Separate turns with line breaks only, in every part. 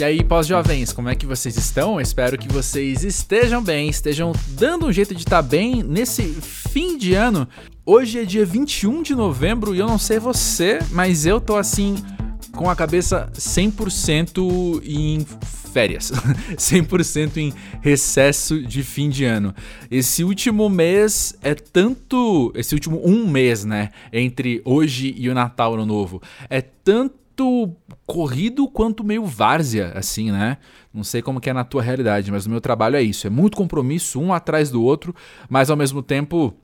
E aí, pós-jovens, como é que vocês estão? Espero que vocês estejam bem, estejam dando um jeito de estar bem nesse fim de ano. Hoje é dia 21 de novembro e eu não sei você, mas eu tô assim com a cabeça 100% em férias, 100% em recesso de fim de ano. Esse último mês é tanto, esse último um mês, né, entre hoje e o Natal Ano Novo, é tanto tanto corrido quanto meio várzea, assim, né? Não sei como que é na tua realidade, mas no meu trabalho é isso. É muito compromisso, um atrás do outro, mas ao mesmo tempo.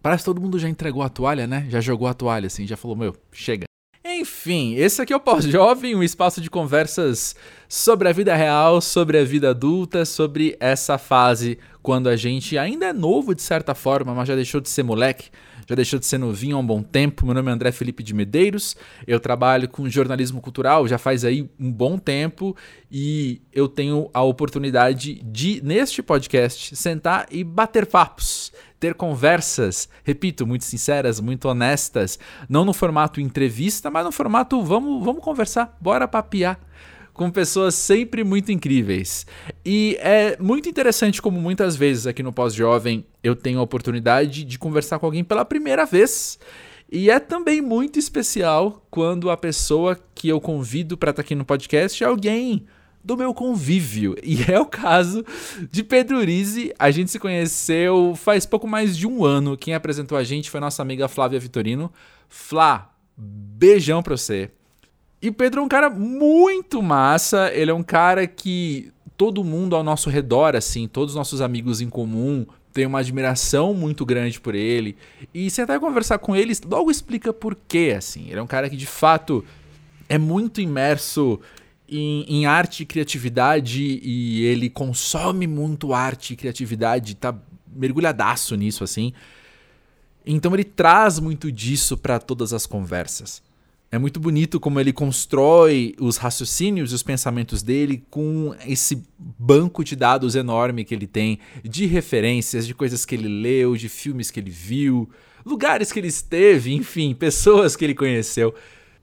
Parece que todo mundo já entregou a toalha, né? Já jogou a toalha, assim, já falou, meu, chega. Enfim, esse aqui é o Pós-Jovem, um espaço de conversas sobre a vida real, sobre a vida adulta, sobre essa fase quando a gente ainda é novo de certa forma, mas já deixou de ser moleque já deixou de ser novinho há um bom tempo. Meu nome é André Felipe de Medeiros, eu trabalho com jornalismo cultural já faz aí um bom tempo e eu tenho a oportunidade de, neste podcast, sentar e bater papos ter conversas, repito, muito sinceras, muito honestas, não no formato entrevista, mas no formato vamos, vamos conversar, bora papiar com pessoas sempre muito incríveis. E é muito interessante como muitas vezes aqui no Pós-Jovem eu tenho a oportunidade de conversar com alguém pela primeira vez. E é também muito especial quando a pessoa que eu convido para estar tá aqui no podcast é alguém do meu convívio. E é o caso de Pedro Rizzi. A gente se conheceu faz pouco mais de um ano. Quem apresentou a gente foi nossa amiga Flávia Vitorino. Flá, beijão pra você. E o Pedro é um cara muito massa, ele é um cara que todo mundo ao nosso redor, assim, todos os nossos amigos em comum, tem uma admiração muito grande por ele. E sentar e conversar com ele logo explica por quê, assim. Ele é um cara que de fato é muito imerso em, em, arte e criatividade e ele consome muito arte e criatividade, tá mergulhadaço nisso, assim. Então ele traz muito disso para todas as conversas. É muito bonito como ele constrói os raciocínios e os pensamentos dele com esse banco de dados enorme que ele tem, de referências, de coisas que ele leu, de filmes que ele viu, lugares que ele esteve, enfim, pessoas que ele conheceu.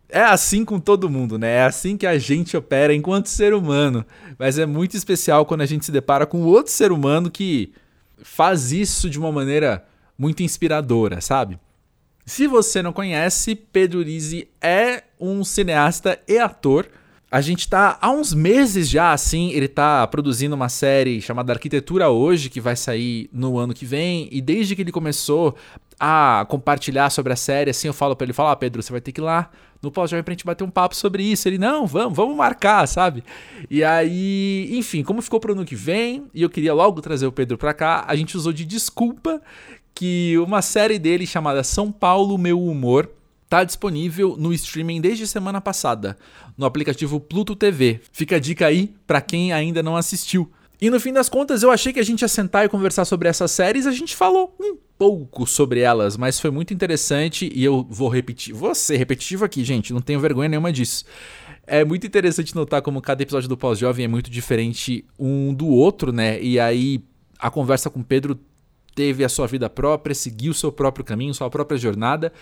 É assim com todo mundo, né? É assim que a gente opera enquanto ser humano. Mas é muito especial quando a gente se depara com outro ser humano que faz isso de uma maneira muito inspiradora, sabe? Se você não conhece, Pedro Rizzi é um cineasta e ator. A gente tá há uns meses já, assim, ele tá produzindo uma série chamada Arquitetura Hoje, que vai sair no ano que vem, e desde que ele começou a compartilhar sobre a série, assim, eu falo para ele, fala, ah, Pedro, você vai ter que ir lá no pós-jovem pra gente bater um papo sobre isso. Ele, não, vamos, vamos marcar, sabe? E aí, enfim, como ficou pro ano que vem, e eu queria logo trazer o Pedro pra cá, a gente usou de desculpa que uma série dele chamada São Paulo Meu Humor está disponível no streaming desde semana passada, no aplicativo Pluto TV. Fica a dica aí para quem ainda não assistiu. E no fim das contas, eu achei que a gente ia sentar e conversar sobre essas séries, a gente falou um pouco sobre elas, mas foi muito interessante e eu vou repetir, vou ser repetitivo aqui, gente, não tenho vergonha nenhuma disso. É muito interessante notar como cada episódio do Pós-Jovem é muito diferente um do outro, né? E aí a conversa com Pedro teve a sua vida própria, seguiu o seu próprio caminho, sua própria jornada.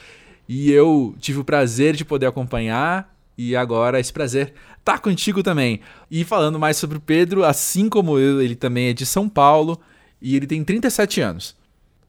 E eu tive o prazer de poder acompanhar e agora esse prazer tá contigo também. E falando mais sobre o Pedro, assim como eu, ele também é de São Paulo e ele tem 37 anos.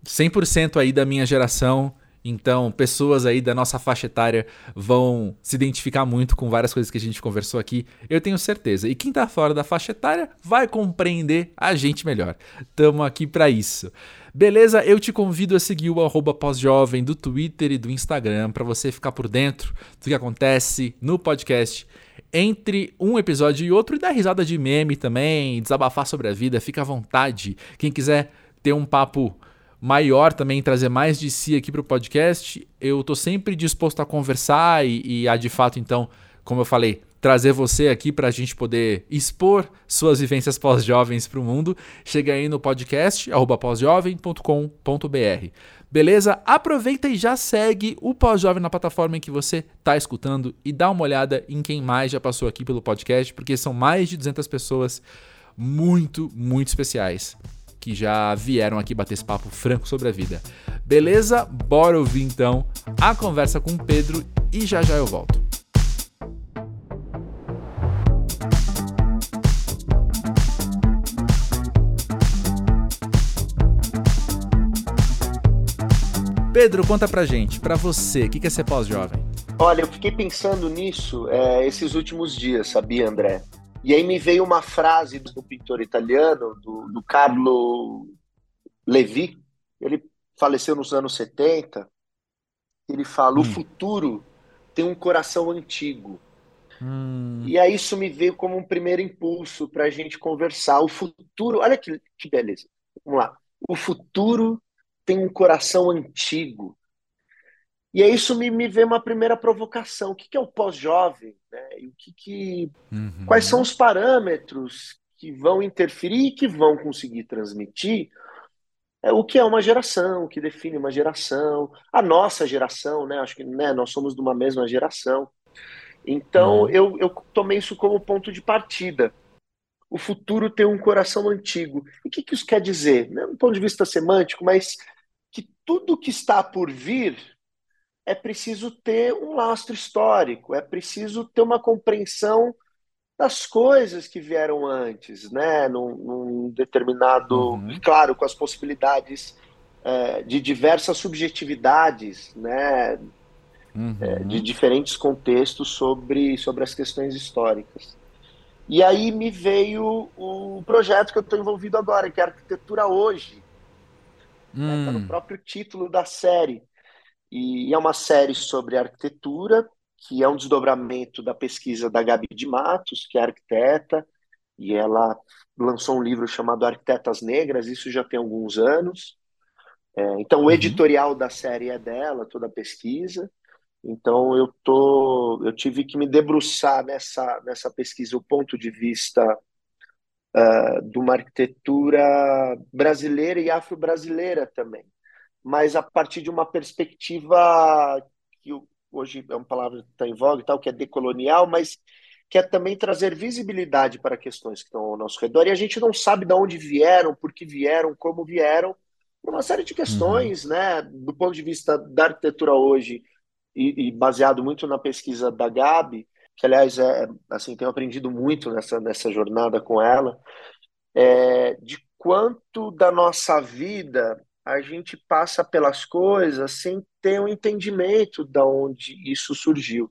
100% aí da minha geração então, pessoas aí da nossa faixa etária vão se identificar muito com várias coisas que a gente conversou aqui, eu tenho certeza. E quem tá fora da faixa etária vai compreender a gente melhor. Tamo aqui para isso. Beleza? Eu te convido a seguir o arroba pós-jovem do Twitter e do Instagram para você ficar por dentro do que acontece no podcast entre um episódio e outro e dar risada de meme também, desabafar sobre a vida, fica à vontade. Quem quiser ter um papo maior também, trazer mais de si aqui para o podcast, eu estou sempre disposto a conversar e, e a de fato, então, como eu falei, trazer você aqui para a gente poder expor suas vivências pós-jovens para o mundo. Chega aí no podcast, pósjovem.com.br. Beleza? Aproveita e já segue o Pós-Jovem na plataforma em que você está escutando e dá uma olhada em quem mais já passou aqui pelo podcast, porque são mais de 200 pessoas muito, muito especiais que já vieram aqui bater esse papo franco sobre a vida. Beleza? Bora ouvir então a conversa com o Pedro e já já eu volto. Pedro, conta pra gente, pra você, o que é ser pós-jovem?
Olha, eu fiquei pensando nisso é, esses últimos dias, sabia, André? E aí me veio uma frase do pintor italiano, do, do Carlo Levi, ele faleceu nos anos 70, ele fala, hum. o futuro tem um coração antigo. Hum. E aí isso me veio como um primeiro impulso para a gente conversar. O futuro, olha que, que beleza. Vamos lá. O futuro tem um coração antigo. E aí isso me, me vê uma primeira provocação. O que, que é o pós-jovem? Né? E o que que, uhum. Quais são os parâmetros que vão interferir e que vão conseguir transmitir é, o que é uma geração, o que define uma geração, a nossa geração, né? Acho que né, nós somos de uma mesma geração. Então uhum. eu, eu tomei isso como ponto de partida. O futuro tem um coração antigo. E o que, que isso quer dizer? Não do ponto de vista semântico, mas tudo que está por vir é preciso ter um lastro histórico, é preciso ter uma compreensão das coisas que vieram antes, né? Num, num determinado, uhum. claro, com as possibilidades é, de diversas subjetividades, né? Uhum. É, de diferentes contextos sobre, sobre as questões históricas. E aí me veio o projeto que eu estou envolvido agora, que é Arquitetura Hoje. Está né? Tá no hum. próprio título da série. E é uma série sobre arquitetura, que é um desdobramento da pesquisa da Gabi de Matos, que é arquiteta, e ela lançou um livro chamado Arquitetas Negras, isso já tem alguns anos. É, então, o uhum. editorial da série é dela, toda a pesquisa. Então, eu, tô, eu tive que me debruçar nessa, nessa pesquisa, o ponto de vista uh, de uma arquitetura brasileira e afro-brasileira também, mas a partir de uma perspectiva que hoje é uma palavra que está em voga e tal, que é decolonial, mas quer é também trazer visibilidade para questões que estão ao nosso redor. E a gente não sabe de onde vieram, por que vieram, como vieram, por uma série de questões, uhum. né? Do ponto de vista da arquitetura hoje, e, e, baseado muito na pesquisa da Gabi, que aliás é assim tenho aprendido muito nessa nessa jornada com ela, é, de quanto da nossa vida a gente passa pelas coisas sem ter um entendimento de onde isso surgiu.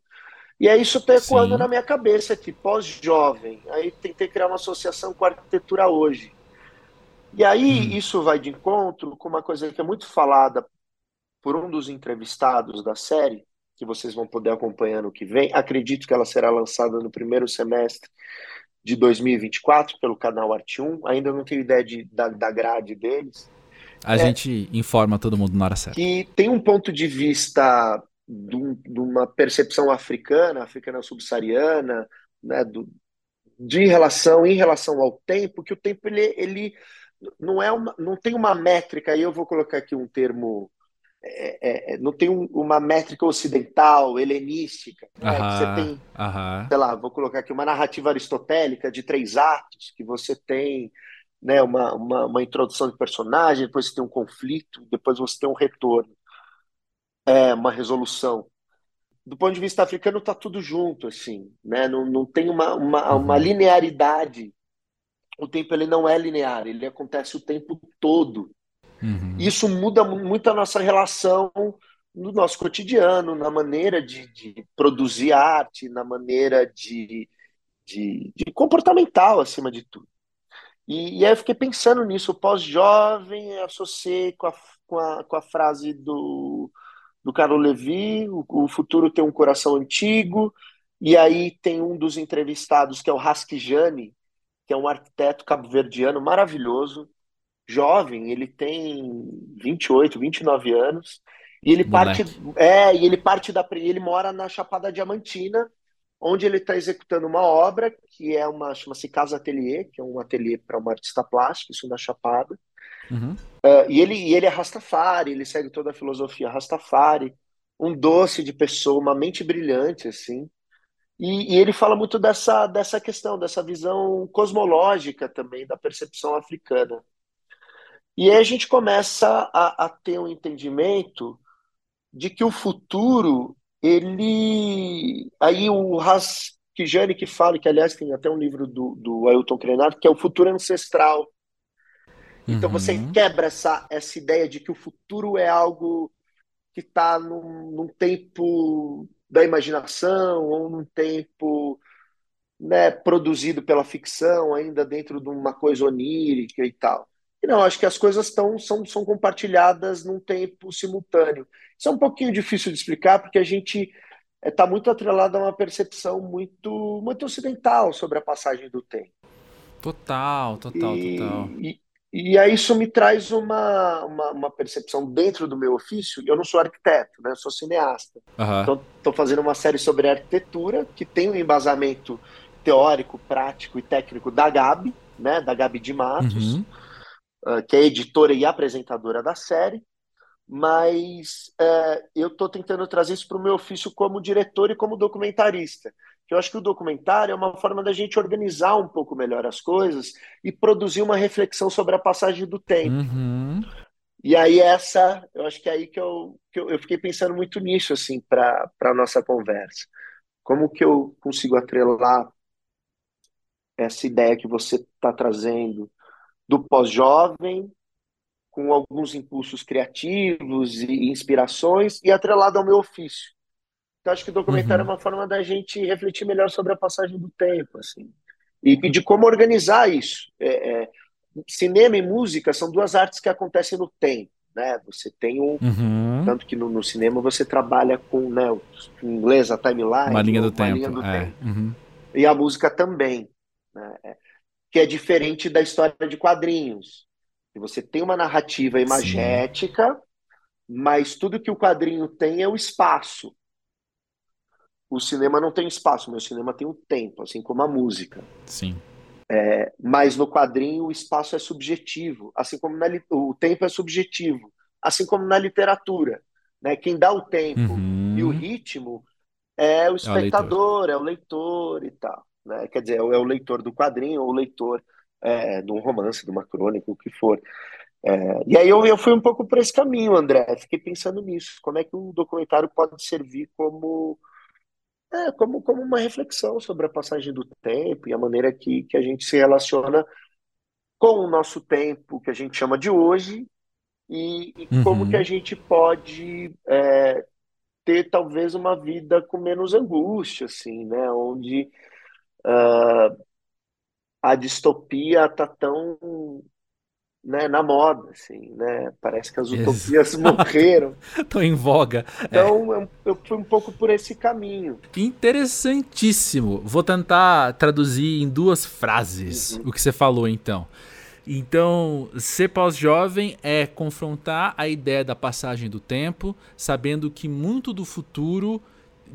E aí isso está ecoando na minha cabeça aqui, pós-jovem. Aí tentei criar uma associação com a arquitetura hoje. E aí hum. isso vai de encontro com uma coisa que é muito falada por um dos entrevistados da série, que vocês vão poder acompanhar no que vem. Acredito que ela será lançada no primeiro semestre de 2024 pelo canal Arte 1. Ainda não tenho ideia de, da, da grade deles.
A é, gente informa todo mundo na hora certa.
Que tem um ponto de vista de, de uma percepção africana, africana subsaariana, né, do, de relação em relação ao tempo, que o tempo ele, ele não é uma, não tem uma métrica. Aí eu vou colocar aqui um termo é, é, é, não tem um, uma métrica ocidental, helenística. Né? Você tem, sei lá, vou colocar aqui uma narrativa aristotélica de três atos, que você tem né, uma, uma, uma, introdução de personagem, depois você tem um conflito, depois você tem um retorno, é, uma resolução. Do ponto de vista africano, está tudo junto, assim, né? não, não tem uma, uma, uhum. uma linearidade. O tempo ele não é linear, ele acontece o tempo todo. Uhum. Isso muda muito a nossa relação no nosso cotidiano, na maneira de, de produzir arte, na maneira de, de, de, comportamental, acima de tudo. E, e aí eu fiquei pensando nisso, pós-jovem associei com a, com, a, com a frase do, do Carlo Levi, o, o, futuro tem um coração antigo, e aí tem um dos entrevistados, que é o Raskijani, que é um arquiteto cabo-verdiano maravilhoso, jovem, ele tem 28, 29 anos, e ele Moleque. parte é, e ele parte da ele mora na Chapada Diamantina, onde ele está executando uma obra que é uma chama-se Casa Atelier, que é um ateliê para uma artista plástica, isso na Chapada. Uhum. Uh, e ele e ele é Rastafari, ele segue toda a filosofia Rastafari, um doce de pessoa, uma mente brilhante assim. E, e, ele fala muito dessa, dessa questão, dessa visão cosmológica também da percepção africana. E aí a gente começa a, a ter um entendimento de que o futuro, ele. Aí o Raskijani que fala, que aliás tem até um livro do, do Ailton Krenar, que é o futuro ancestral. Então uhum. você quebra essa, essa ideia de que o futuro é algo que está num, num, tempo da imaginação ou num tempo né, produzido pela ficção, ainda dentro de uma coisa onírica e tal. E não, acho que as coisas estão são, são compartilhadas num tempo simultâneo. Isso é um pouquinho difícil de explicar, porque a gente está eh, muito atrelado a uma percepção muito, muito ocidental sobre a passagem do tempo.
Total, total,
e,
total.
E, e aí isso me traz uma, uma, uma, percepção dentro do meu ofício. Eu não sou arquiteto, né? eu sou cineasta.
Uhum.
Então, estou fazendo uma série sobre arquitetura que tem um embasamento teórico, prático e técnico da Gabi, né? da Gabi de Matos, uhum. Uh, que é editora e apresentadora da série. Mas uh, eu estou tentando trazer isso para o meu ofício como diretor e como documentarista eu acho que o documentário é uma forma da gente organizar um pouco melhor as coisas e produzir uma reflexão sobre a passagem do tempo.
Uhum.
E aí essa, eu acho que é aí que eu, que eu, eu fiquei pensando muito nisso, assim, para a nossa conversa. Como que eu consigo atrelar essa ideia que você está trazendo do pós-jovem, com alguns impulsos criativos e inspirações, e atrelado ao meu ofício. Então, acho que o documentário uhum. é uma forma da gente refletir melhor sobre a passagem do tempo, assim, e, de como organizar isso. É, é, cinema e música são duas artes que acontecem no tempo, né? Você tem um,
uhum.
tanto que no, no, cinema você trabalha com, né, em inglês a timeline,
uma linha do
uma
tempo,
linha do
é.
tempo.
Uhum.
e a música também, né? Que é diferente da história de quadrinhos. Você tem uma narrativa imagética, Sim. mas tudo que o quadrinho tem é o espaço o cinema não tem espaço, mas o cinema tem o um tempo, assim como a música.
Sim.
É, mas no quadrinho o espaço é subjetivo, assim como na, o tempo é subjetivo, assim como na literatura. Né? Quem dá o tempo
uhum.
e o ritmo é o espectador, é o leitor, é o leitor e tal. Né? Quer dizer, é o leitor do quadrinho ou o leitor é, de um romance, de uma crônica, o que for. É, e aí eu, eu fui um pouco por esse caminho, André. Fiquei pensando nisso. Como é que o documentário pode servir como é, como, como uma reflexão sobre a passagem do tempo e a maneira que, que a gente se relaciona com o nosso tempo, que a gente chama de hoje, e, e uhum. como que a gente pode é, ter talvez uma vida com menos angústia, assim, né? Onde uh, a distopia está tão né, na moda, assim, né? Parece que as utopias Exato. morreram.
Estão em voga.
Então é. eu fui um pouco por esse caminho.
Interessantíssimo. Vou tentar traduzir em duas frases uhum. o que você falou, então. Então, ser pós-jovem é confrontar a ideia da passagem do tempo, sabendo que muito do futuro,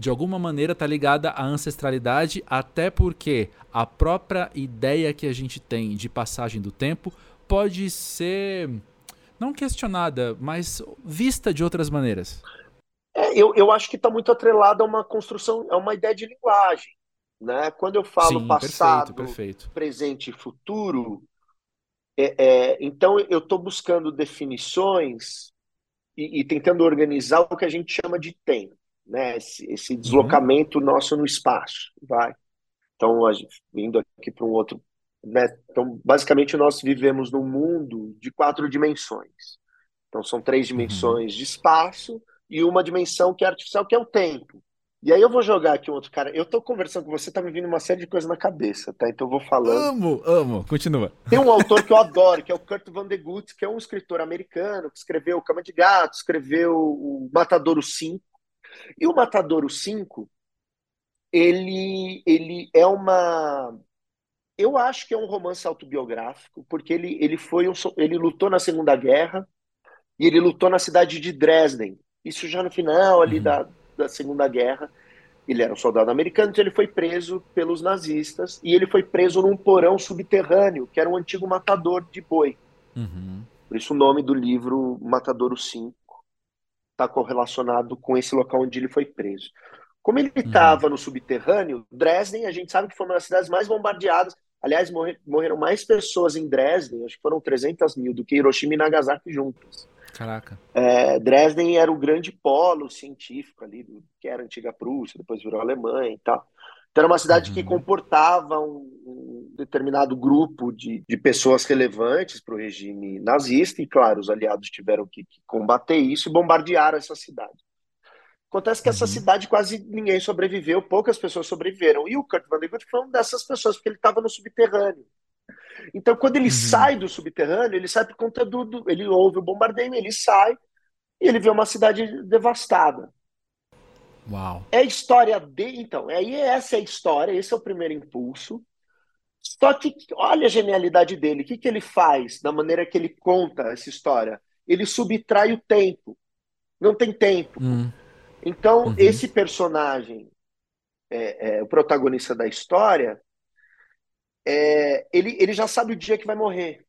de alguma maneira, está ligada à ancestralidade, até porque a própria ideia que a gente tem de passagem do tempo pode ser não questionada, mas vista de outras maneiras?
É, eu, eu acho que está muito atrelado a uma construção, a uma ideia de linguagem. Né? Quando eu falo
Sim,
passado,
perfeito, perfeito.
presente e futuro, é, é, então eu estou buscando definições e, e, tentando organizar o que a gente chama de tempo, né? esse, esse uhum. deslocamento uhum. nosso no espaço. Vai. Então, a gente, vindo aqui para um outro né? Então, basicamente, nós vivemos num mundo de quatro dimensões. Então, são três uhum. dimensões uhum. de espaço e uma dimensão que é artificial, que é o tempo. E aí eu vou jogar aqui um outro cara. Eu tô conversando com você, tá me vindo uma série de coisas na cabeça, tá? Então eu vou falando.
Amo, amo. Continua.
Tem um autor que eu adoro, que é o Kurt Vonnegut, que é um escritor americano, que escreveu Cama de Gato, escreveu o Matadouro 5. E o Matadouro 5, ele, ele é uma eu acho que é um romance autobiográfico, porque ele, ele foi um, ele lutou na Segunda Guerra e ele lutou na cidade de Dresden. Isso já no final ali uhum. da, da Segunda Guerra. Ele era um soldado americano, então ele foi preso pelos nazistas e ele foi preso num porão subterrâneo, que era um antigo matador de boi.
Uhum.
Por isso o nome do livro Matadouro 5 está correlacionado com esse local onde ele foi preso. Como ele estava uhum. no subterrâneo, Dresden, a gente sabe que foi uma das cidades mais bombardeadas. Aliás, morrer, morreram mais pessoas em Dresden, acho que foram 300 mil, do que Hiroshima e Nagasaki juntas.
Caraca.
É, Dresden era o grande polo científico ali, do, que era a antiga Prússia, depois virou Alemanha e tal. Então era uma cidade uhum. que comportava um, um determinado grupo de, de pessoas relevantes para o regime nazista, e claro, os aliados tiveram que, que combater isso e bombardear essa cidade. Acontece que essa uhum. cidade quase ninguém sobreviveu, poucas pessoas sobreviveram. E o Kurt Vonnegut foi uma dessas pessoas, porque ele estava no subterrâneo. Então, quando ele uhum. sai do subterrâneo, ele sai por conta do, do. Ele ouve o bombardeio, ele sai e ele vê uma cidade devastada.
Uau.
É a história dele. Então, aí essa é a história, esse é o primeiro impulso. Só que olha a genialidade dele. O que, que ele faz da maneira que ele conta essa história? Ele subtrai o tempo. Não tem tempo. Hum. Então, uhum. esse personagem, é, é, o protagonista da história, é, ele, ele já sabe o dia que vai morrer.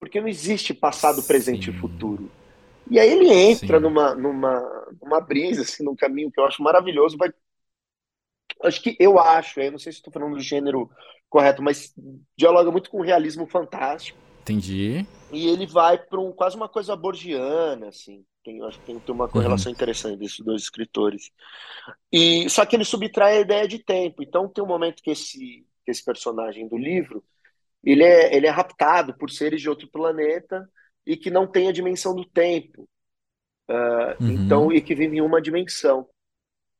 Porque não existe passado, Sim. presente e futuro. E aí ele entra numa, numa, numa brisa, assim, num caminho que eu acho maravilhoso. Vai... Acho que eu acho, eu não sei se estou falando do gênero correto, mas dialoga muito com o realismo fantástico.
Entendi.
E ele vai para um, quase uma coisa borgiana, assim. Tem, acho que tem, tem uma correlação uhum. interessante desses dois escritores. E só que ele subtrai a ideia de tempo. Então tem um momento que esse, que esse personagem do livro ele é, ele é raptado por seres de outro planeta e que não tem a dimensão do tempo. Uh, uhum. Então, e que vive em uma dimensão.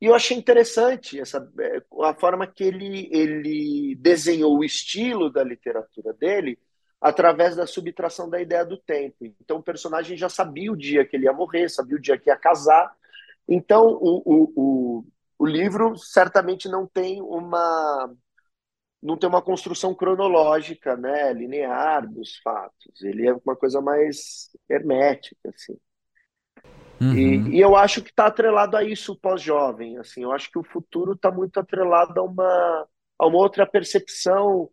E eu achei interessante essa, é, a forma que ele, ele desenhou o estilo da literatura dele através da subtração da ideia do tempo. Então, o personagem já sabia o dia que ele ia morrer, sabia o dia que ia casar. Então, o, o, o, o livro certamente não tem uma não tem uma construção cronológica, né, linear dos fatos. Ele é uma coisa mais hermética, assim. Uhum. E, e, eu acho que está atrelado a isso pós-jovem. Assim, eu acho que o futuro está muito atrelado a uma, a uma outra percepção,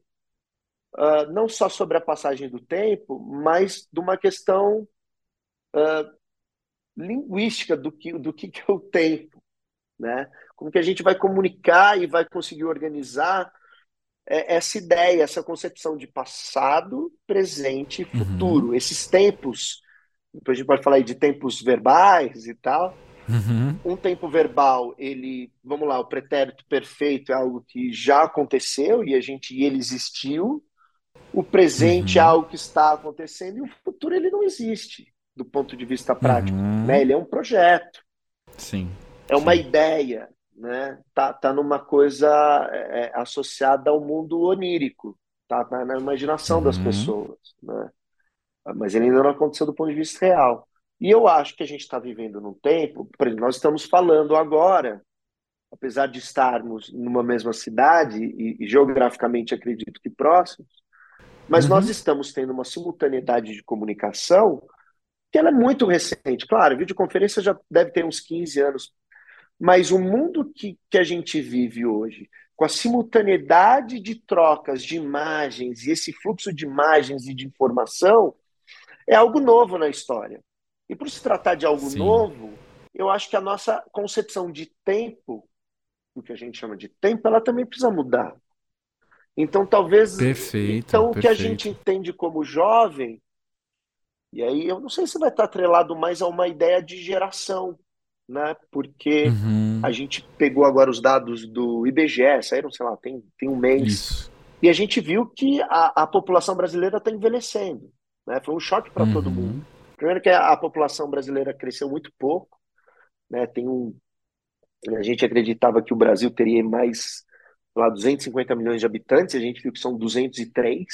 uh, não só sobre a passagem do tempo, mas de uma questão uh, linguística do que, do que é o tempo. Né? Como que a gente vai comunicar e vai conseguir organizar é, essa ideia, essa concepção de passado, presente e futuro. Uhum. Esses tempos, depois a gente pode falar aí de tempos verbais e tal. Uhum. Um tempo verbal, ele, vamos lá, o pretérito perfeito é algo que já aconteceu e a gente ele existiu. O presente é uhum. é algo que está acontecendo e o futuro ele não existe do ponto de vista prático, uhum. né? Ele é um projeto.
Sim.
É uma Sim. ideia, né, tá, tá numa coisa é, é, associada ao mundo onírico, tá na, na imaginação uhum. das pessoas, né? Mas ele ainda não aconteceu do ponto de vista real. E eu acho que a gente está vivendo num tempo, nós estamos falando agora, apesar de estarmos numa mesma cidade e, e geograficamente acredito que próximos, mas uhum. nós estamos tendo uma simultaneidade de comunicação que ela é muito recente. Claro, a videoconferência já deve ter uns 15 anos mas o mundo que, que a gente vive hoje, com a simultaneidade de trocas de imagens e esse fluxo de imagens e de informação, é algo novo na história. E por se tratar de algo Sim. novo, eu acho que a nossa concepção de tempo, o que a gente chama de tempo, ela também precisa mudar. Então, talvez.
Perfeito.
Então,
perfeito.
o que a gente entende como jovem, e aí eu não sei se vai estar atrelado mais a uma ideia de geração né? Porque uhum. a gente pegou agora os dados do IBGE, saíram, sei lá, tem, tem um mês. Isso. E a gente viu que a, a população brasileira está envelhecendo. Né? Foi um choque para uhum. todo mundo. Primeiro que a, a, população brasileira cresceu muito pouco. Né? Tem um, a gente acreditava que o Brasil teria mais lá 250 milhões de habitantes, a gente viu que são 203.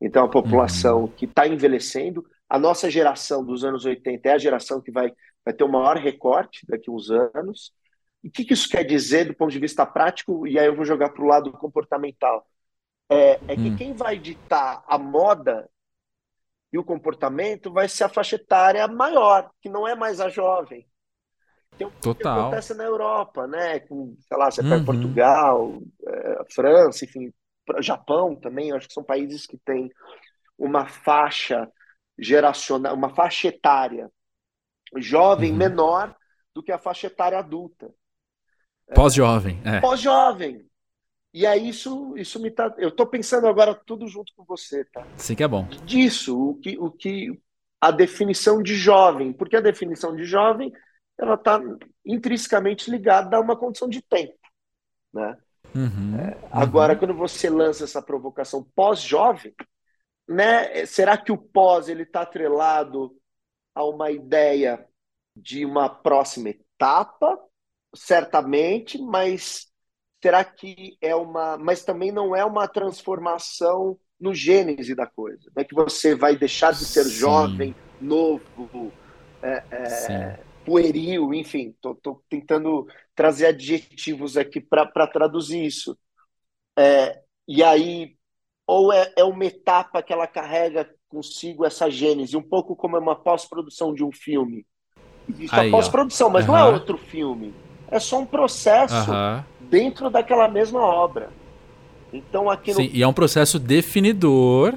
Então a população uhum. que está envelhecendo, a nossa geração dos anos 80 é a geração que vai vai ter o maior recorte daqui a uns anos. E o que, que, isso quer dizer do ponto de vista prático? E aí eu vou jogar para o lado comportamental. É, é que hum. quem vai ditar a moda e o comportamento vai ser a faixa etária maior, que não é mais a jovem. Tem
Total.
que acontece na Europa, né? Com, sei lá, você pega uhum. Portugal, é, França, enfim, Japão também, acho que são países que têm uma faixa geracional, uma faixa etária jovem uhum. menor do que a faixa etária adulta.
Pós-jovem. É.
Pós-jovem. E aí isso, isso me tá. Eu estou pensando agora tudo junto com você, tá?
Sim que é bom.
Disso, o que, o que a definição de jovem, porque a definição de jovem ela está intrinsecamente ligada a uma condição de tempo. né?
Uhum,
é, agora,
uhum.
quando você lança essa provocação pós-jovem, né? Será que o pós ele está atrelado a uma ideia de uma próxima etapa? Certamente, mas será que é uma. Mas também não é uma transformação no gênese da coisa. Não é que você vai deixar de ser Sim. jovem, novo, é, é, pueril, enfim. Estou tentando trazer adjetivos aqui para traduzir isso. É, e aí, ou é, é uma etapa que ela carrega consigo essa gênese, um pouco como é uma pós-produção de um filme. Isso é pós-produção, mas uhum. não é outro filme. É só um processo uhum. dentro daquela mesma obra. Então aqui
Sim, e é um processo definidor.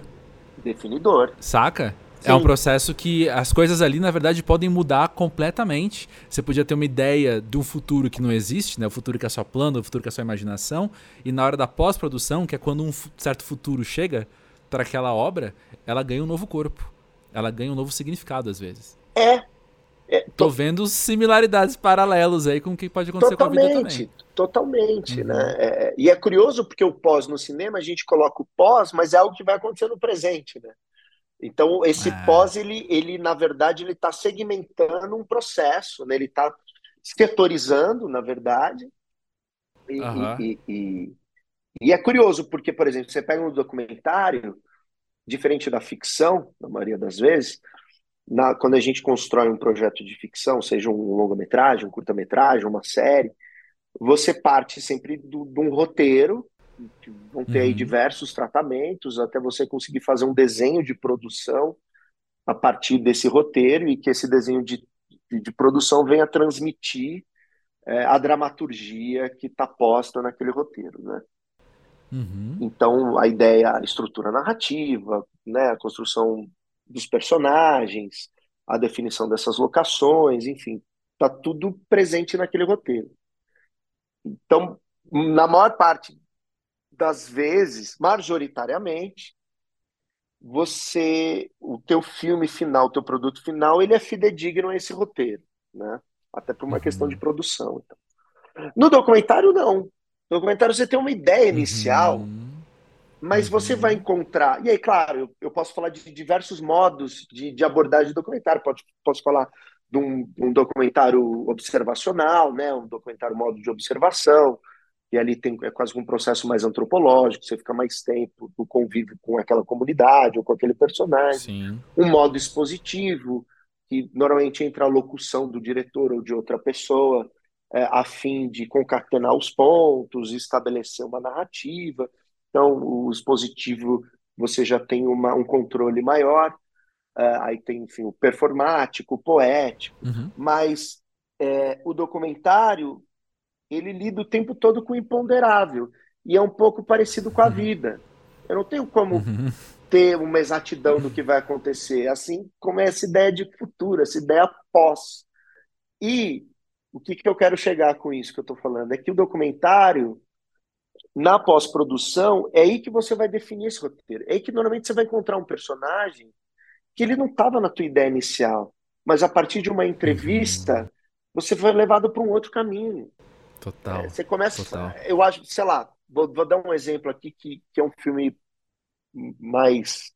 Definidor.
Saca? Sim. É um processo que as coisas ali, na verdade, podem mudar completamente. Você podia ter uma ideia de um futuro que não existe, né? O futuro que é só plano, o futuro que é só imaginação. E na hora da pós-produção, que é quando um certo futuro chega para aquela obra, ela ganha um novo corpo. Ela ganha um novo significado, às vezes.
É.
é tô... tô vendo similaridades paralelos aí com o que pode acontecer totalmente, com a vida também.
Totalmente, uhum. né? É, e é curioso porque o pós no cinema, a gente coloca o pós, mas é algo que vai acontecer no presente, né? Então, esse é. pós, ele, ele, na verdade, ele está segmentando um processo, né? ele está setorizando, na verdade. E, uhum. e, e, e, é curioso, porque, por exemplo, você pega um documentário, diferente da ficção, na maioria das vezes, na, quando a gente constrói um projeto de ficção, seja um longa-metragem, um curta-metragem, uma série, você parte sempre do, de um roteiro vão ter uhum. aí diversos tratamentos até você conseguir fazer um desenho de produção a partir desse roteiro e que esse desenho de, de, produção venha transmitir é, a dramaturgia que está posta naquele roteiro, né?
Uhum.
Então a ideia, a estrutura narrativa, né, a construção dos personagens, a definição dessas locações, enfim, está tudo presente naquele roteiro. Então, na maior parte das vezes, majoritariamente, você, o teu filme final, o teu produto final, ele é fidedigno a esse roteiro, né? Até por uma uhum. questão de produção. Então. No documentário, não. No documentário você tem uma ideia inicial, uhum. mas uhum. você vai encontrar. E aí, claro, eu, eu posso falar de diversos modos de, de abordagem de documentário. Posso, posso falar de um, um documentário observacional, né? um documentário modo de observação e ali tem é quase um processo mais antropológico, você fica mais tempo no convívio com aquela comunidade ou com aquele personagem.
Sim.
Um modo expositivo, que normalmente entra a locução do diretor ou de outra pessoa, é, a fim de concatenar os pontos, estabelecer uma narrativa. Então, o expositivo você já tem uma, um controle maior. É, aí tem, enfim, o performático, o poético,
uhum.
mas é, o documentário ele lida o tempo todo com o imponderável. E é um pouco parecido com a uhum. vida. Eu não tenho como uhum. ter uma exatidão do que vai acontecer, assim como é essa ideia de futuro, essa ideia pós. E o que, que eu quero chegar com isso que eu estou falando? É que o documentário, na pós-produção, é aí que você vai definir esse roteiro. É aí que normalmente você vai encontrar um personagem que ele não estava na tua ideia inicial, mas a partir de uma entrevista, uhum. você foi levado para um outro caminho.
Total.
É, você começa,
total.
eu acho, sei lá, vou, vou, dar um exemplo aqui que, que é um filme mais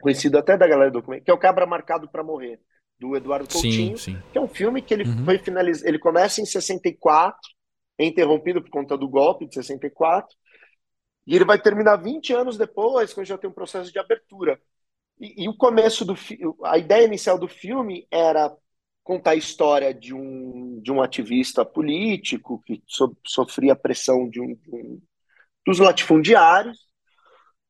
conhecido até da galera do documento, que é o Cabra Marcado para Morrer, do Eduardo Coutinho,
sim, sim.
que é um filme que ele uhum. foi finalizado, ele começa em 64, é interrompido por conta do golpe de 64, e ele vai terminar 20 anos depois, quando já tem um processo de abertura. E, e o começo do a ideia inicial do filme era contar a história de um, de um ativista político que so, sofria pressão de um, de um, dos latifundiários,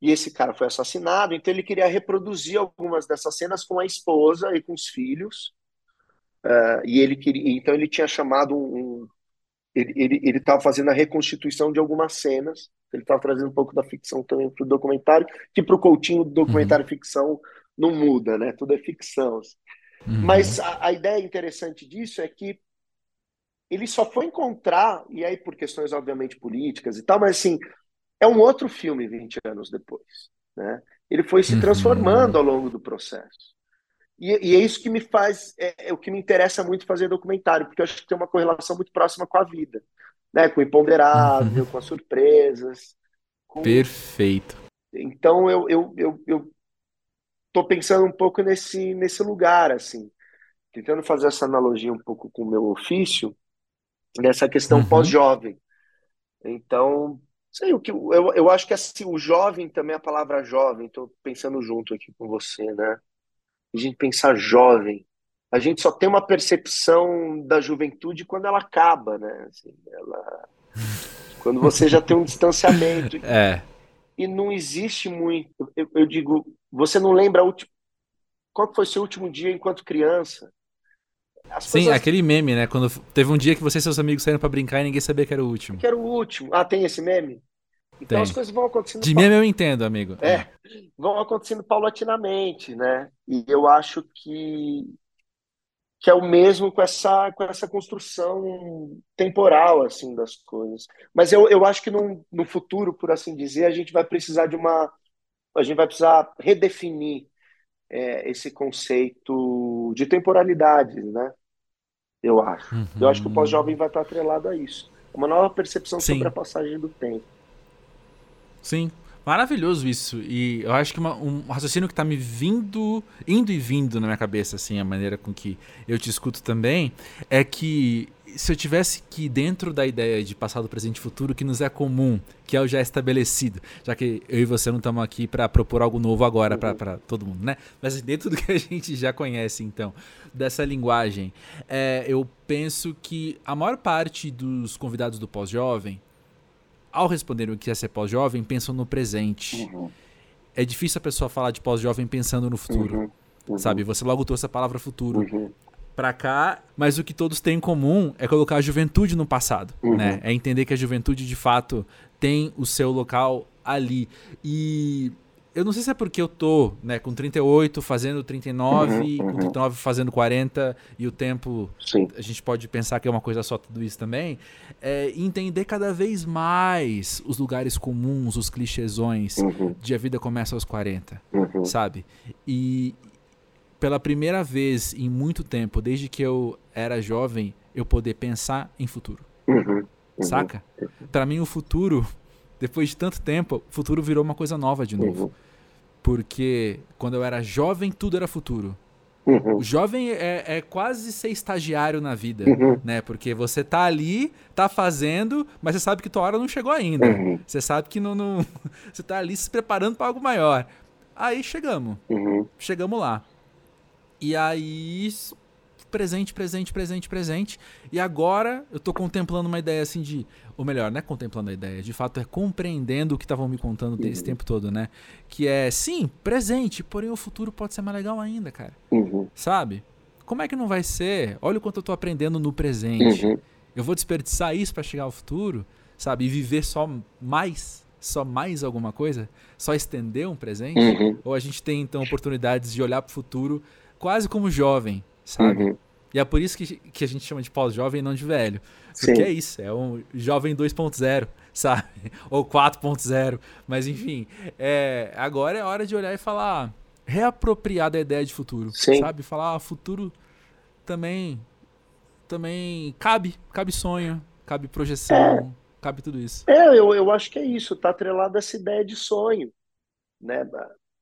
e esse cara foi assassinado, então ele queria reproduzir algumas dessas cenas com a esposa e com os filhos, uh, e ele queria, então ele tinha chamado um, ele ele estava fazendo a reconstituição de algumas cenas, ele estava trazendo um pouco da ficção também para o documentário, que para o Coutinho, documentário uhum. ficção não muda, né? Tudo é ficção. Assim. Uhum. Mas a, a, ideia interessante disso é que ele só foi encontrar, e aí por questões obviamente políticas e tal, mas assim, é um outro filme 20 anos depois. Né? Ele foi se uhum. transformando ao longo do processo. E, e, é isso que me faz, é, é, o que me interessa muito fazer documentário, porque eu acho que tem uma correlação muito próxima com a vida, né? Com o imponderável, uhum. com as surpresas. Com...
Perfeito.
Então eu, eu, eu, eu tô pensando um pouco nesse, nesse lugar, assim, tentando fazer essa analogia um pouco com o meu ofício, nessa questão uhum. pós-jovem. Então, sei o que eu, eu acho que assim, o jovem também a palavra jovem, estou pensando junto aqui com você, né? A gente pensar jovem, a gente só tem uma percepção da juventude quando ela acaba, né? Assim, ela... quando você já tem um distanciamento.
É.
E não existe muito. Eu, eu digo, você não lembra último, qual foi seu último dia enquanto criança?
As Sim, coisas... aquele meme, né? Quando teve um dia que você e seus amigos saíram para brincar e ninguém sabia que era o último.
Que era o último. Ah, tem esse meme? Então tem. as coisas vão acontecendo.
De meme eu entendo, amigo.
É, é, vão acontecendo paulatinamente, né? E eu acho que que é o mesmo com essa com essa construção temporal assim das coisas. Mas eu, eu acho que no, no futuro, por assim dizer, a gente vai precisar de uma a gente vai precisar redefinir é, esse conceito de temporalidade, né? Eu acho. Uhum. Eu acho que o pós-jovem vai estar atrelado a isso. Uma nova percepção Sim. sobre a passagem do tempo.
Sim, maravilhoso isso. E eu acho que uma, um raciocínio que está me vindo, indo e vindo na minha cabeça, assim, a maneira com que eu te escuto também, é que se eu tivesse que dentro da ideia de passado, presente e futuro que nos é comum, que é o já estabelecido, já que eu e você não estamos aqui para propor algo novo agora uhum. para todo mundo, né? Mas dentro do que a gente já conhece, então, dessa linguagem, é, eu penso que a maior parte dos convidados do pós-jovem, ao responderem o que é ser pós-jovem, pensam no presente. Uhum. É difícil a pessoa falar de pós-jovem pensando no futuro. Uhum. Uhum. Sabe? Você logo trouxe a palavra futuro. Para cá, mas o que todos têm em comum é colocar a juventude no passado, uhum. né? É entender que a juventude de fato tem o seu local ali. E eu não sei se é porque eu tô, né, com 38 fazendo 39, uhum, uhum. com 39 fazendo 40 e o tempo Sim. a gente pode pensar que é uma coisa só tudo isso também, é entender cada vez mais os lugares comuns, os clichêsões uhum. de a vida começa aos 40, uhum. sabe? E, pela primeira vez em muito tempo, desde que eu era jovem, eu poder pensar em futuro. Uhum, uhum. Saca? Para mim, o futuro, depois de tanto tempo, o futuro virou uma coisa nova de novo. Uhum. Porque quando eu era jovem, tudo era futuro. Uhum. O jovem é, é, quase ser estagiário na vida, uhum. né? Porque você tá ali, tá fazendo, mas você sabe que tua hora não chegou ainda. Uhum. Você sabe que não, não... você tá ali se preparando para algo maior. Aí chegamos. Chegamos lá. E aí, presente, presente, presente, presente. E agora eu tô contemplando uma ideia assim de. Ou melhor, não é contemplando a ideia, de fato é compreendendo o que estavam me contando uhum. esse tempo todo, né? Que é, sim, presente, porém o futuro pode ser mais legal ainda, cara. Uhum. Sabe? Como é que não vai ser? Olha o quanto eu tô aprendendo no presente. Uhum. Eu vou desperdiçar isso para chegar ao futuro, sabe? E viver só mais só mais alguma coisa? Só estender um presente? Uhum. Ou a gente tem então oportunidades de olhar para o futuro quase como jovem, sabe? Uhum. E é por isso que, que a gente chama de pós-jovem e não de velho. Porque Sim. é isso, é um jovem 2.0, sabe? Ou 4.0. Mas enfim, é, agora é hora de olhar e falar, reapropriar da ideia de futuro, Sim. sabe? Falar, ah, futuro também também cabe, cabe sonho, cabe projeção, é. cabe tudo isso.
É, eu, eu acho que é isso, tá atrelado a essa ideia de sonho, né?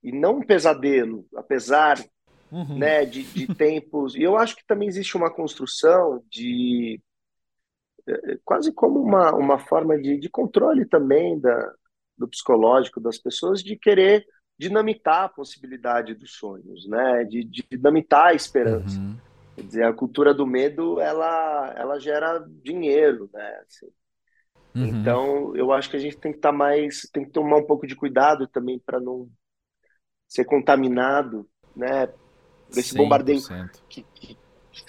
E não um pesadelo, apesar uhum. né, de, de tempos. E eu acho que também existe uma construção de é, quase como uma, uma forma de, de controle também da, do psicológico das pessoas de querer dinamitar a possibilidade dos sonhos, né? De, de dinamitar a esperança. Uhum. Quer dizer, a cultura do medo ela, ela gera dinheiro, né? Assim. Uhum. Então, eu acho que a gente tem que estar tá mais, tem que tomar um pouco de cuidado também para não ser contaminado, né? Desse 100%. bombardeio que, que,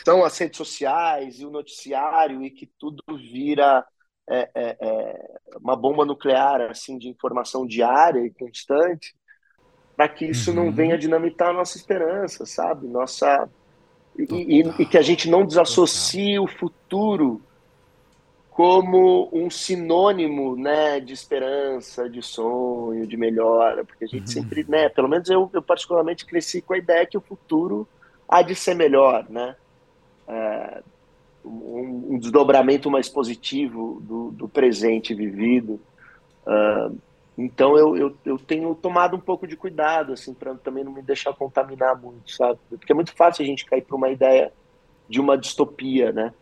são as redes sociais e o noticiário e que tudo vira é, é, é uma bomba nuclear assim de informação diária e constante para que isso uhum. não venha dinamitar a nossa esperança, sabe? Nossa e, e, e, que a gente não desassocie o futuro como um sinônimo, né, de esperança, de sonho, de melhora, porque a gente uhum. sempre, né, pelo menos eu, eu particularmente cresci com a ideia que o futuro há de ser melhor, né? É, um, um, desdobramento mais positivo do, do presente vivido. Uh, então eu, eu, eu, tenho tomado um pouco de cuidado, assim, para também não me deixar contaminar muito, sabe? Porque é muito fácil a gente cair para uma ideia de uma distopia, né?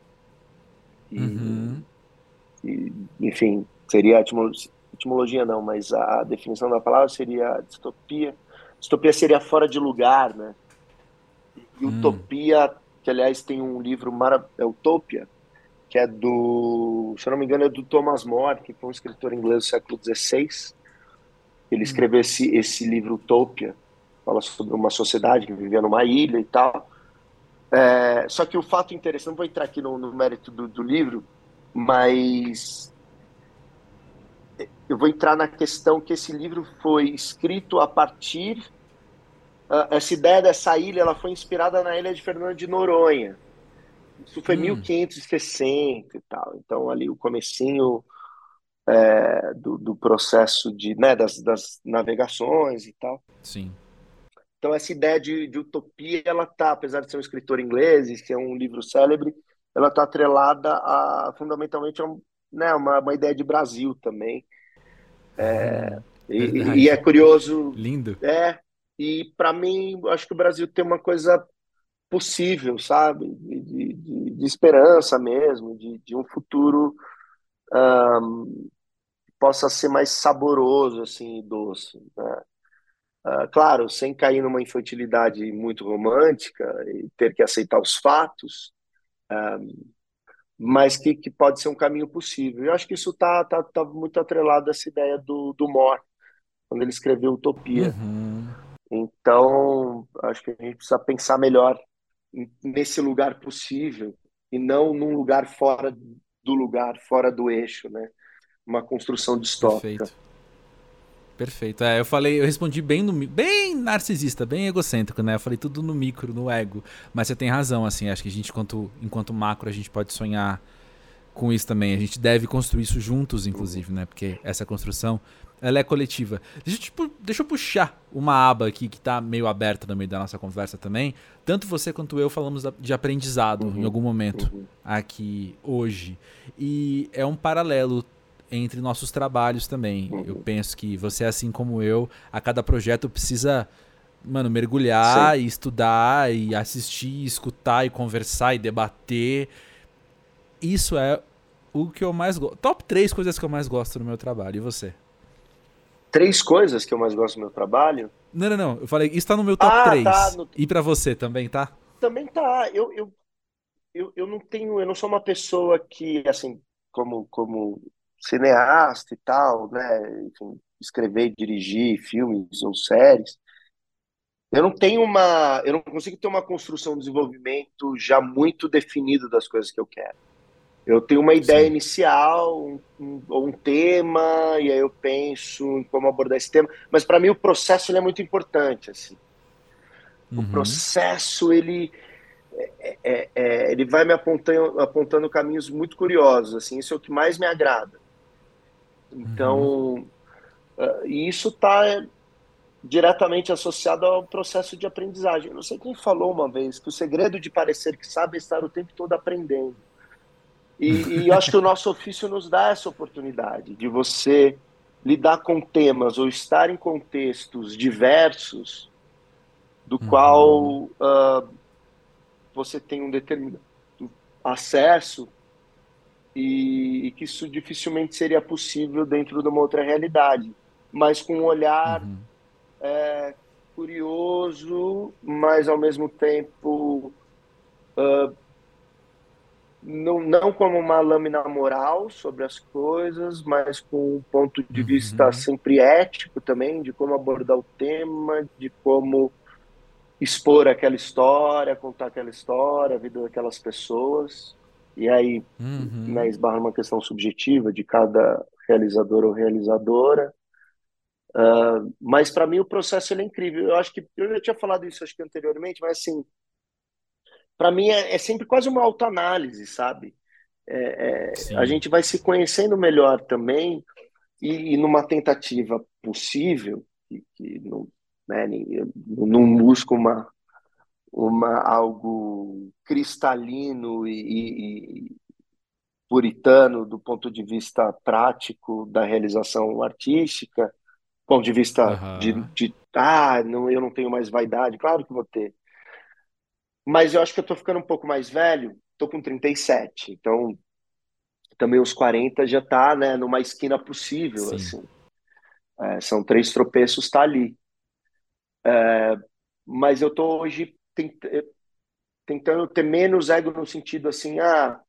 E, uhum. E, enfim, seria a etimologia, etimologia não, mas a definição da palavra seria distopia. Distopia seria fora de lugar, né? E hum. utopia, que aliás tem um livro maravilhoso, é Utopia, que é do, se eu não me engano, é do Thomas More, que foi um escritor inglês do século XVI. Ele hum. escreveu esse, esse livro Utopia, fala sobre uma sociedade que vivia numa ilha e tal. É, só que o fato interessante, não vou entrar aqui no, no mérito do, do, livro, mas eu vou entrar na questão que esse livro foi escrito a partir uh, essa ideia dessa ilha ela foi inspirada na ilha de Fernando de Noronha. Isso foi hum. 1560 e tal. Então ali o comecinho é, do, do, processo de né, das, das, navegações e tal.
Sim.
Então essa ideia de, de utopia ela tá, apesar de ser um escritor inglês e ser um livro célebre, ela está atrelada a fundamentalmente a né, uma, uma ideia de Brasil também. É, e, e, é curioso.
Lindo.
É, e para mim, acho que o Brasil tem uma coisa possível, sabe? De, de, de esperança mesmo, de, de um futuro um, possa ser mais saboroso assim, e doce. Né? Uh, claro, sem cair numa infantilidade muito romântica e ter que aceitar os fatos, um, mas que, que pode ser um caminho possível. Eu acho que isso está tá, tá muito atrelado a essa ideia do, do More, quando ele escreveu Utopia. Uhum. Então, acho que a gente precisa pensar melhor nesse lugar possível e não num lugar fora do lugar, fora do eixo, né? Uma construção distópica.
Perfeito. Perfeito. É, eu falei, eu respondi bem no bem narcisista, bem egocêntrico, né? Eu falei tudo no micro, no ego. Mas você tem razão, assim, acho que a gente, enquanto, enquanto macro, a gente pode sonhar com isso também. A gente deve construir isso juntos, inclusive, né? Porque essa construção ela é coletiva. Deixa, tipo, deixa eu puxar uma aba aqui que está meio aberta no meio da nossa conversa também. Tanto você quanto eu falamos de aprendizado uhum, em algum momento uhum. aqui hoje. E é um paralelo entre nossos trabalhos também. Uhum. Eu penso que você, assim como eu, a cada projeto precisa, mano, mergulhar Sim. e estudar e assistir, e escutar e conversar e debater. Isso é o que eu mais gosto. Top 3 coisas que eu mais gosto no meu trabalho. E você?
três coisas que eu mais gosto do meu trabalho.
Não, não, não. Eu falei, isso tá no meu top ah, 3. Tá no... E para você também, tá?
Também tá. Eu, eu, eu, eu não tenho, eu não sou uma pessoa que, assim, como, como cineasta e tal, né? Enfim, escrever dirigir filmes ou séries. Eu não tenho uma. Eu não consigo ter uma construção, um desenvolvimento já muito definido das coisas que eu quero. Eu tenho uma ideia Sim. inicial, um, um, um, tema, e aí eu penso em como abordar esse tema. Mas para mim o processo é muito importante. Assim. Uhum. O processo ele, é, é, é, ele vai me apontando, apontando caminhos muito curiosos. Assim, isso é o que mais me agrada. Então, uhum. uh, e isso está diretamente associado ao processo de aprendizagem. Eu não sei quem falou uma vez que o segredo de parecer que sabe é estar o tempo todo aprendendo. E, e eu acho que o nosso ofício nos dá essa oportunidade de você lidar com temas ou estar em contextos diversos do uhum. qual uh, você tem um determinado acesso e, e, que isso dificilmente seria possível dentro de uma outra realidade, mas com um olhar uhum. é, curioso, mas ao mesmo tempo uh, não, não como uma lâmina moral sobre as coisas, mas com um ponto de uhum. vista sempre ético também, de como abordar o tema, de como expor aquela história, contar aquela história, a vida daquelas pessoas. E aí uhum. né, esbarra uma questão subjetiva de cada realizador ou realizadora. Uh, mas para mim o processo é incrível. Eu acho que eu já tinha falado isso acho que anteriormente, mas assim para mim é, é, sempre quase uma autoanálise, sabe? É, é, a gente vai se conhecendo melhor também e, e numa tentativa possível, que, que não, né, não busco uma, uma, algo cristalino e, e, puritano do ponto de vista prático da realização artística, do ponto de vista uhum. de, de, ah, não, eu não tenho mais vaidade, claro que vou ter. Mas eu acho que eu estou ficando um pouco mais velho, estou com 37, então também os 40 já está né, numa esquina possível, Sim. assim. É, são três tropeços, está ali. É, mas eu estou hoje tentando ter menos ego no sentido assim, ah,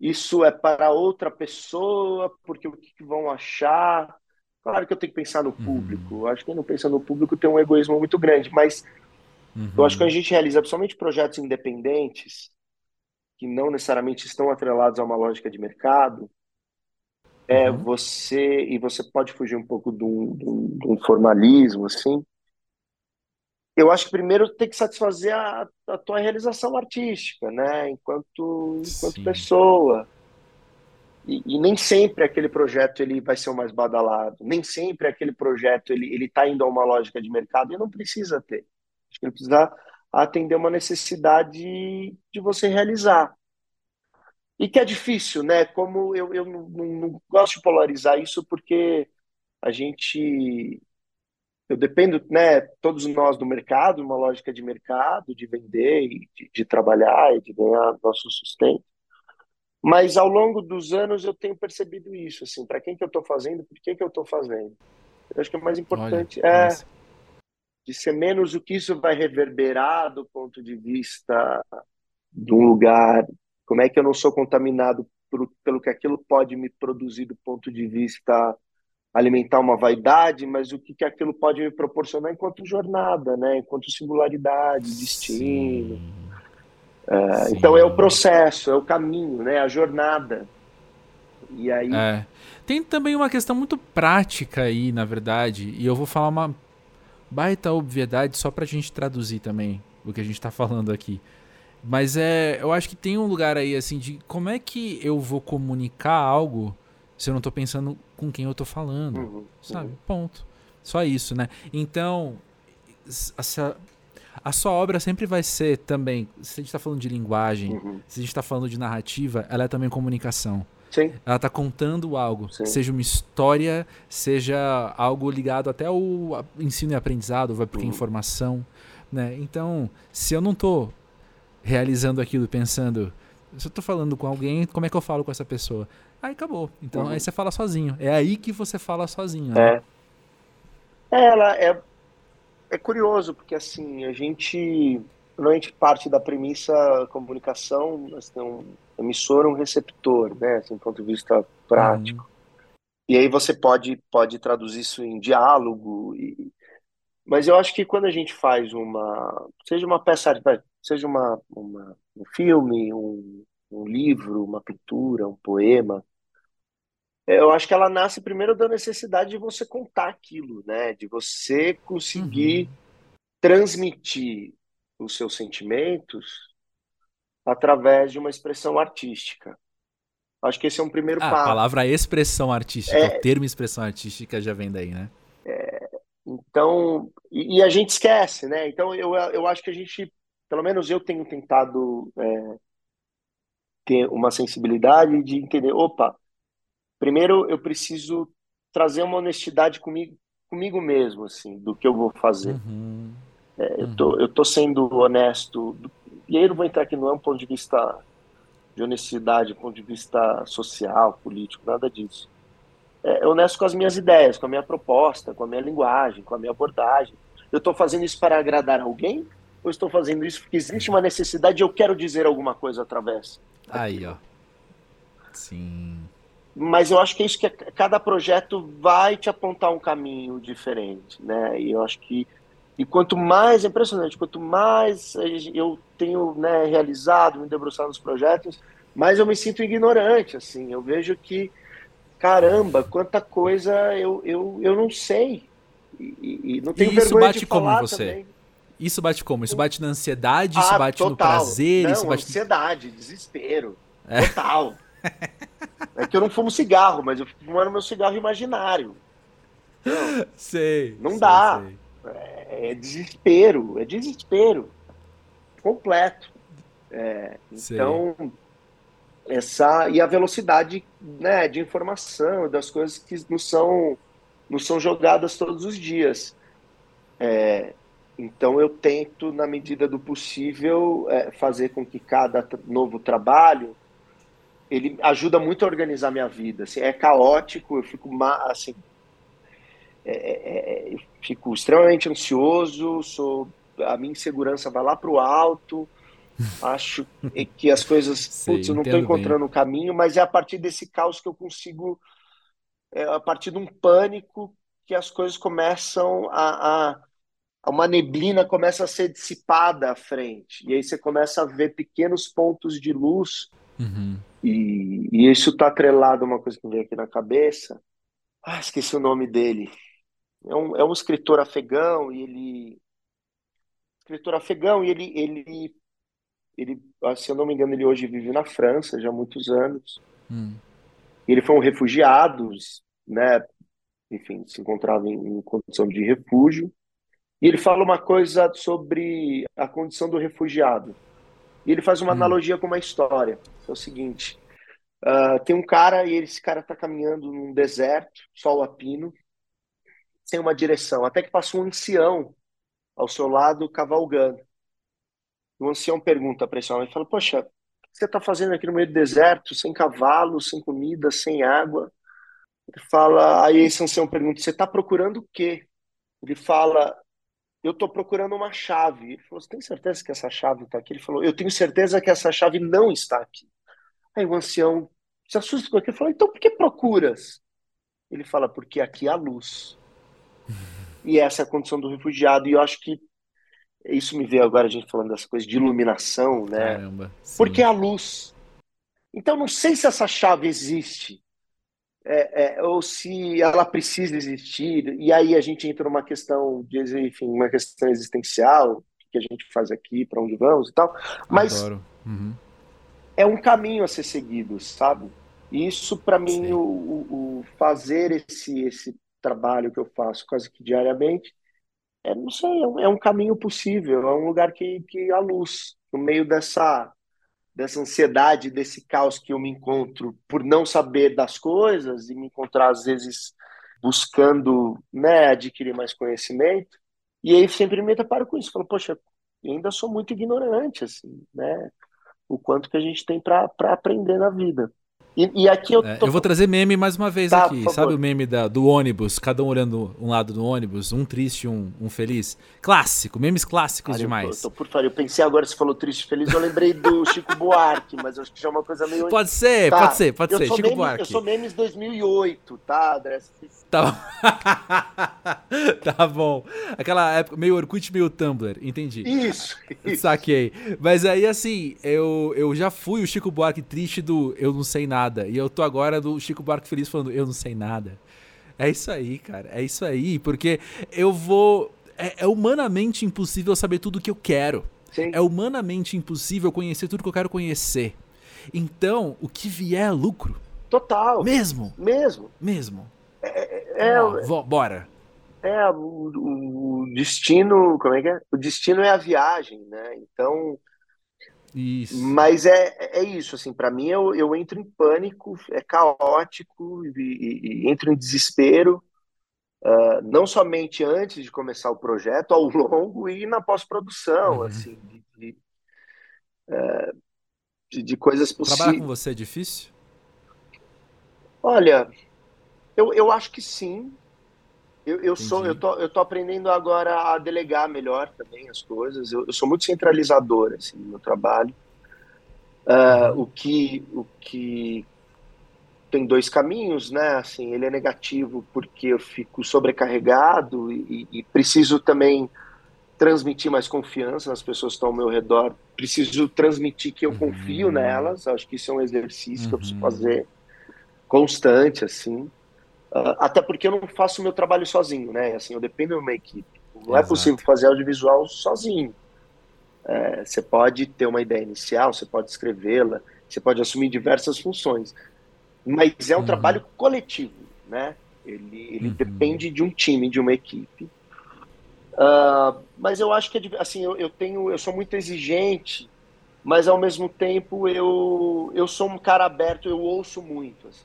isso é para outra pessoa, porque o que vão achar? Claro que eu tenho que pensar no uhum. público. Uhum. Acho que quem não pensa no público tem um egoísmo muito grande, mas uhum. eu acho que a gente realiza, principalmente projetos independentes, que não necessariamente estão atrelados a uma lógica de mercado, é uhum. você, e você pode fugir um pouco de um, de um, de um formalismo, assim, eu acho que primeiro tem que satisfazer a, a tua realização artística, né? Enquanto, enquanto pessoa. E, e, nem sempre aquele projeto ele vai ser o mais badalado, nem sempre aquele projeto ele ele está indo a uma lógica de mercado e não precisa ter. Acho que ele precisa atender uma necessidade de você realizar. E que é difícil, né? Como eu, eu não, não, não gosto de polarizar isso porque a gente eu dependo, né, todos nós do mercado, uma lógica de mercado, de vender, de, de trabalhar e de ganhar nosso sustento. Mas ao longo dos anos eu tenho percebido isso, assim, para quem que eu estou fazendo, por que que eu estou fazendo. Eu acho que o mais importante Olha, é de ser menos o que isso vai reverberar do ponto de vista de um lugar, como é que eu não sou contaminado por, pelo que aquilo pode me produzir do ponto de vista alimentar uma vaidade, mas o que, que aquilo pode me proporcionar enquanto jornada, né? enquanto singularidade, destino. É, então é o processo, é o caminho, né? a jornada. E aí.
É. Tem também uma questão muito prática aí, na verdade, e eu vou falar uma baita obviedade só para a gente traduzir também o que a gente está falando aqui. Mas é, eu acho que tem um lugar aí assim de como é que eu vou comunicar algo se eu não estou pensando com quem eu estou falando, uhum, sabe? Uhum. Ponto. Só isso, né? Então, essa, a sua obra sempre vai ser também, se a gente está falando de linguagem, uhum. se a gente está falando de narrativa, ela é também comunicação.
Sim.
Ela está contando algo, Sim. seja uma história, seja algo ligado até ao ensino e aprendizado, vai porque uhum. informação, né? Então, se eu não estou realizando aquilo pensando, se eu estou falando com alguém, como é que eu falo com essa pessoa? Aí acabou. Então uhum. aí você fala sozinho. É aí que você fala sozinho. Né?
É. é. Ela é, é curioso, porque assim, a gente normalmente parte da premissa comunicação, nós temos um emissor um receptor, né? Assim, do ponto de vista prático. Uhum. E aí você pode, pode traduzir isso em diálogo. E... Mas eu acho que quando a gente faz uma. Seja uma peça, seja uma, uma um filme, um, um livro, uma pintura, um poema, eu acho que ela nasce primeiro da necessidade de você contar aquilo, né? De você conseguir uhum. transmitir os seus sentimentos através de uma expressão artística. Acho que esse é um primeiro ah, passo.
A palavra expressão artística, é, o termo expressão artística já vem daí, né?
É, então, e, e, a gente esquece, né? Então, eu, eu acho que a gente, pelo menos eu tenho tentado é, ter uma sensibilidade de entender, opa, primeiro eu preciso trazer uma honestidade comigo, comigo mesmo, assim, do que eu vou fazer. Uhum. É, eu, tô, uhum. eu tô sendo honesto, e aí eu não vou entrar aqui não é um ponto de vista de honestidade, ponto de vista social, político, nada disso. É, é honesto com as minhas ideias, com a minha proposta, com a minha linguagem, com a minha abordagem. Eu estou fazendo isso para agradar alguém? Ou estou fazendo isso porque existe uma necessidade e eu quero dizer alguma coisa através?
Aí, ó. Sim
mas eu acho que é isso que cada projeto vai te apontar um caminho diferente, né? E eu acho que e quanto mais é impressionante, quanto mais eu tenho né, realizado, me debruçado nos projetos, mais eu me sinto ignorante, assim. Eu vejo que caramba, quanta coisa eu, eu, eu não sei e, e não tenho e isso
bate
como
você? Também. Isso bate como? Isso bate na ansiedade? Isso ah, bate total. no prazer?
Não,
isso bate...
ansiedade, desespero. É. Total. É que eu não fumo cigarro, mas eu fico fumando meu cigarro imaginário.
Sei.
Não
sei,
dá. Sei. É, é, desespero, é desespero. completo. É, então, essa e a velocidade né, de informação das coisas que não são, não são jogadas todos os dias. É, então, eu tento, na medida do possível, é, fazer com que cada novo trabalho ele ajuda muito a organizar minha vida. Assim, é caótico, eu fico assim, é, é, é fico extremamente ansioso, sou a minha insegurança vai lá para o alto. Acho que as coisas, Sei, putz, eu não estou encontrando o um caminho, mas é a partir desse caos que eu consigo, é a partir de um pânico que as coisas começam a, a uma neblina começa a ser dissipada à frente. E aí você começa a ver pequenos pontos de luz. Uhum. E, e, isso está atrelado a uma coisa que me veio aqui na cabeça. Ah, esqueci o nome dele. É um, é um escritor afegão e ele. Escritor afegão e ele, ele, ele, ah, se eu não me engano, ele hoje vive na França já há muitos anos. Hum. Ele foi um refugiado, né? Enfim, se encontrava em, em condição de refúgio. E ele fala uma coisa sobre a condição do refugiado. E ele faz uma hum. analogia com uma história. É o seguinte: uh, tem um cara e esse cara está caminhando num deserto, sol a pino, sem uma direção, até que passa um ancião ao seu lado cavalgando. O ancião pergunta para esse homem, fala: Poxa, o que você está fazendo aqui no meio do deserto, sem cavalo, sem comida, sem água? Ele fala, aí esse ancião pergunta: Você está procurando o quê? Ele fala: eu estou procurando uma chave. Ele falou, você tem certeza que essa chave está aqui? Ele falou, eu tenho certeza que essa chave não está aqui. Aí o ancião se assusta com aquilo e falou, então por que procuras? Ele fala, porque aqui há luz. E essa é a condição do refugiado. E eu acho que isso me veio agora a gente falando dessa coisa de iluminação, né? Caramba, porque há luz. Então não sei se essa chave existe, é, é, ou se ela precisa existir, e aí a gente entra numa questão de, enfim, uma questão existencial, o que a gente faz aqui, para onde vamos e tal, mas uhum. é um caminho a ser seguido, sabe? Isso, para mim, o, o, fazer esse, esse trabalho que eu faço quase que diariamente, é, não sei, é um, é um caminho possível, é um lugar que, que há luz, no meio dessa dessa ansiedade, desse caos que eu me encontro por não saber das coisas e me encontrar às vezes buscando, né, adquirir mais conhecimento. E aí sempre me deparo com isso, falo, poxa, eu ainda sou muito ignorante assim, né? O quanto que a gente tem para aprender na vida. E, e aqui eu,
é, tô... é, eu vou trazer meme mais uma vez tá, aqui. Sabe o meme da, do ônibus? Cada um olhando um lado do ônibus, um triste um, um feliz? Clássico, memes clássicos Cara, demais.
Eu, tô, por favor, eu pensei agora, você falou triste feliz, eu lembrei do Chico Buarque, mas eu acho que já é uma coisa meio.
Pode ser, tá. pode ser, pode eu ser. Chico
meme,
Buarque. Eu
sou memes 2008, tá, André?
Tá bom. tá bom. Aquela época, meio Orkut, meio Tumblr, entendi.
Isso, isso.
Saquei. Mas aí, assim, eu, eu já fui o Chico Buarque triste do Eu Não Sei Nada. E eu tô agora do Chico Buarque feliz falando Eu Não Sei Nada. É isso aí, cara. É isso aí. Porque eu vou. É, é humanamente impossível saber tudo o que eu quero. Sim. É humanamente impossível conhecer tudo que eu quero conhecer. Então, o que vier é lucro.
Total.
Mesmo.
Mesmo.
Mesmo.
É, é,
Não, bora.
É, o, o, destino, como é que é? O destino é a viagem, né? Então. Isso. Mas é, é isso, assim, para mim eu, eu entro em pânico, é caótico e, e, e entro em desespero, uh, não somente antes de começar o projeto, ao longo e na pós-produção, uhum. assim, de, de, uh, de, de coisas possíveis.
Trabalhar com você é difícil?
Olha, eu, eu acho que sim. Eu, eu sou, eu tô, eu tô aprendendo agora a delegar melhor também as coisas. Eu, eu sou muito centralizador assim, no meu trabalho. Uh, o que, o que tem dois caminhos, né? Assim, ele é negativo porque eu fico sobrecarregado e, e preciso também transmitir mais confiança nas pessoas que estão ao meu redor. Preciso transmitir que eu confio uhum. nelas. Acho que isso é um exercício uhum. que eu preciso uhum. fazer constante, assim. Uh, até porque eu não faço o meu trabalho sozinho, né? Assim, eu dependo de uma equipe. Não é Exato. é possível fazer audiovisual sozinho. É, você pode ter uma ideia inicial, você pode escrevê-la, você pode assumir diversas funções, mas é um uhum. trabalho coletivo, né? Ele, ele uhum. depende de um time, de uma equipe. Uh, mas eu acho que é assim, eu, eu, tenho, eu sou muito exigente, mas ao mesmo tempo eu, eu sou um cara aberto, eu ouço muito. Assim.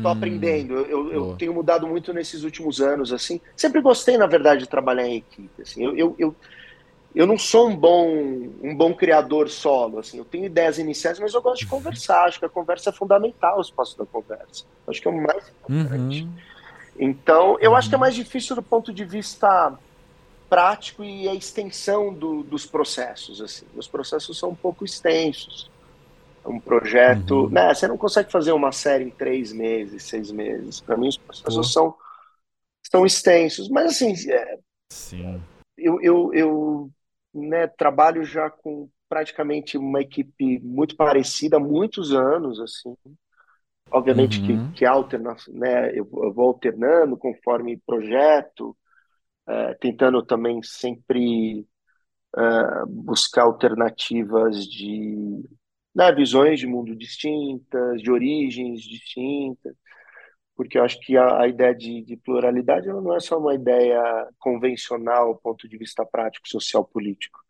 Tô hum, aprendendo, eu, eu, tenho mudado muito nesses últimos anos, assim. Sempre gostei, na verdade, de trabalhar em equipe. Assim. Eu, eu, eu, eu não sou um bom, um bom criador solo, assim. Eu tenho ideias iniciais, mas eu gosto de conversar. Acho que a conversa é fundamental, o espaço da conversa. Acho que é o mais importante. Uhum. Então, eu acho que é mais difícil do ponto de vista prático e a extensão do, dos processos. Assim. Os processos são um pouco extensos. Um projeto. Uhum. Né, você não consegue fazer uma série em três meses, seis meses. Para mim, os processos são, são extensos. Mas, assim, é,
Sim.
eu, eu, eu né, trabalho já com praticamente uma equipe muito parecida há muitos anos. assim Obviamente uhum. que, que alterna, né, eu, eu, vou alternando conforme projeto, é, tentando também sempre é, buscar alternativas de né, visões de mundo distintas, de origens distintas, porque eu acho que a, a ideia de, de, pluralidade ela não é só uma ideia convencional do ponto de vista prático, social, político.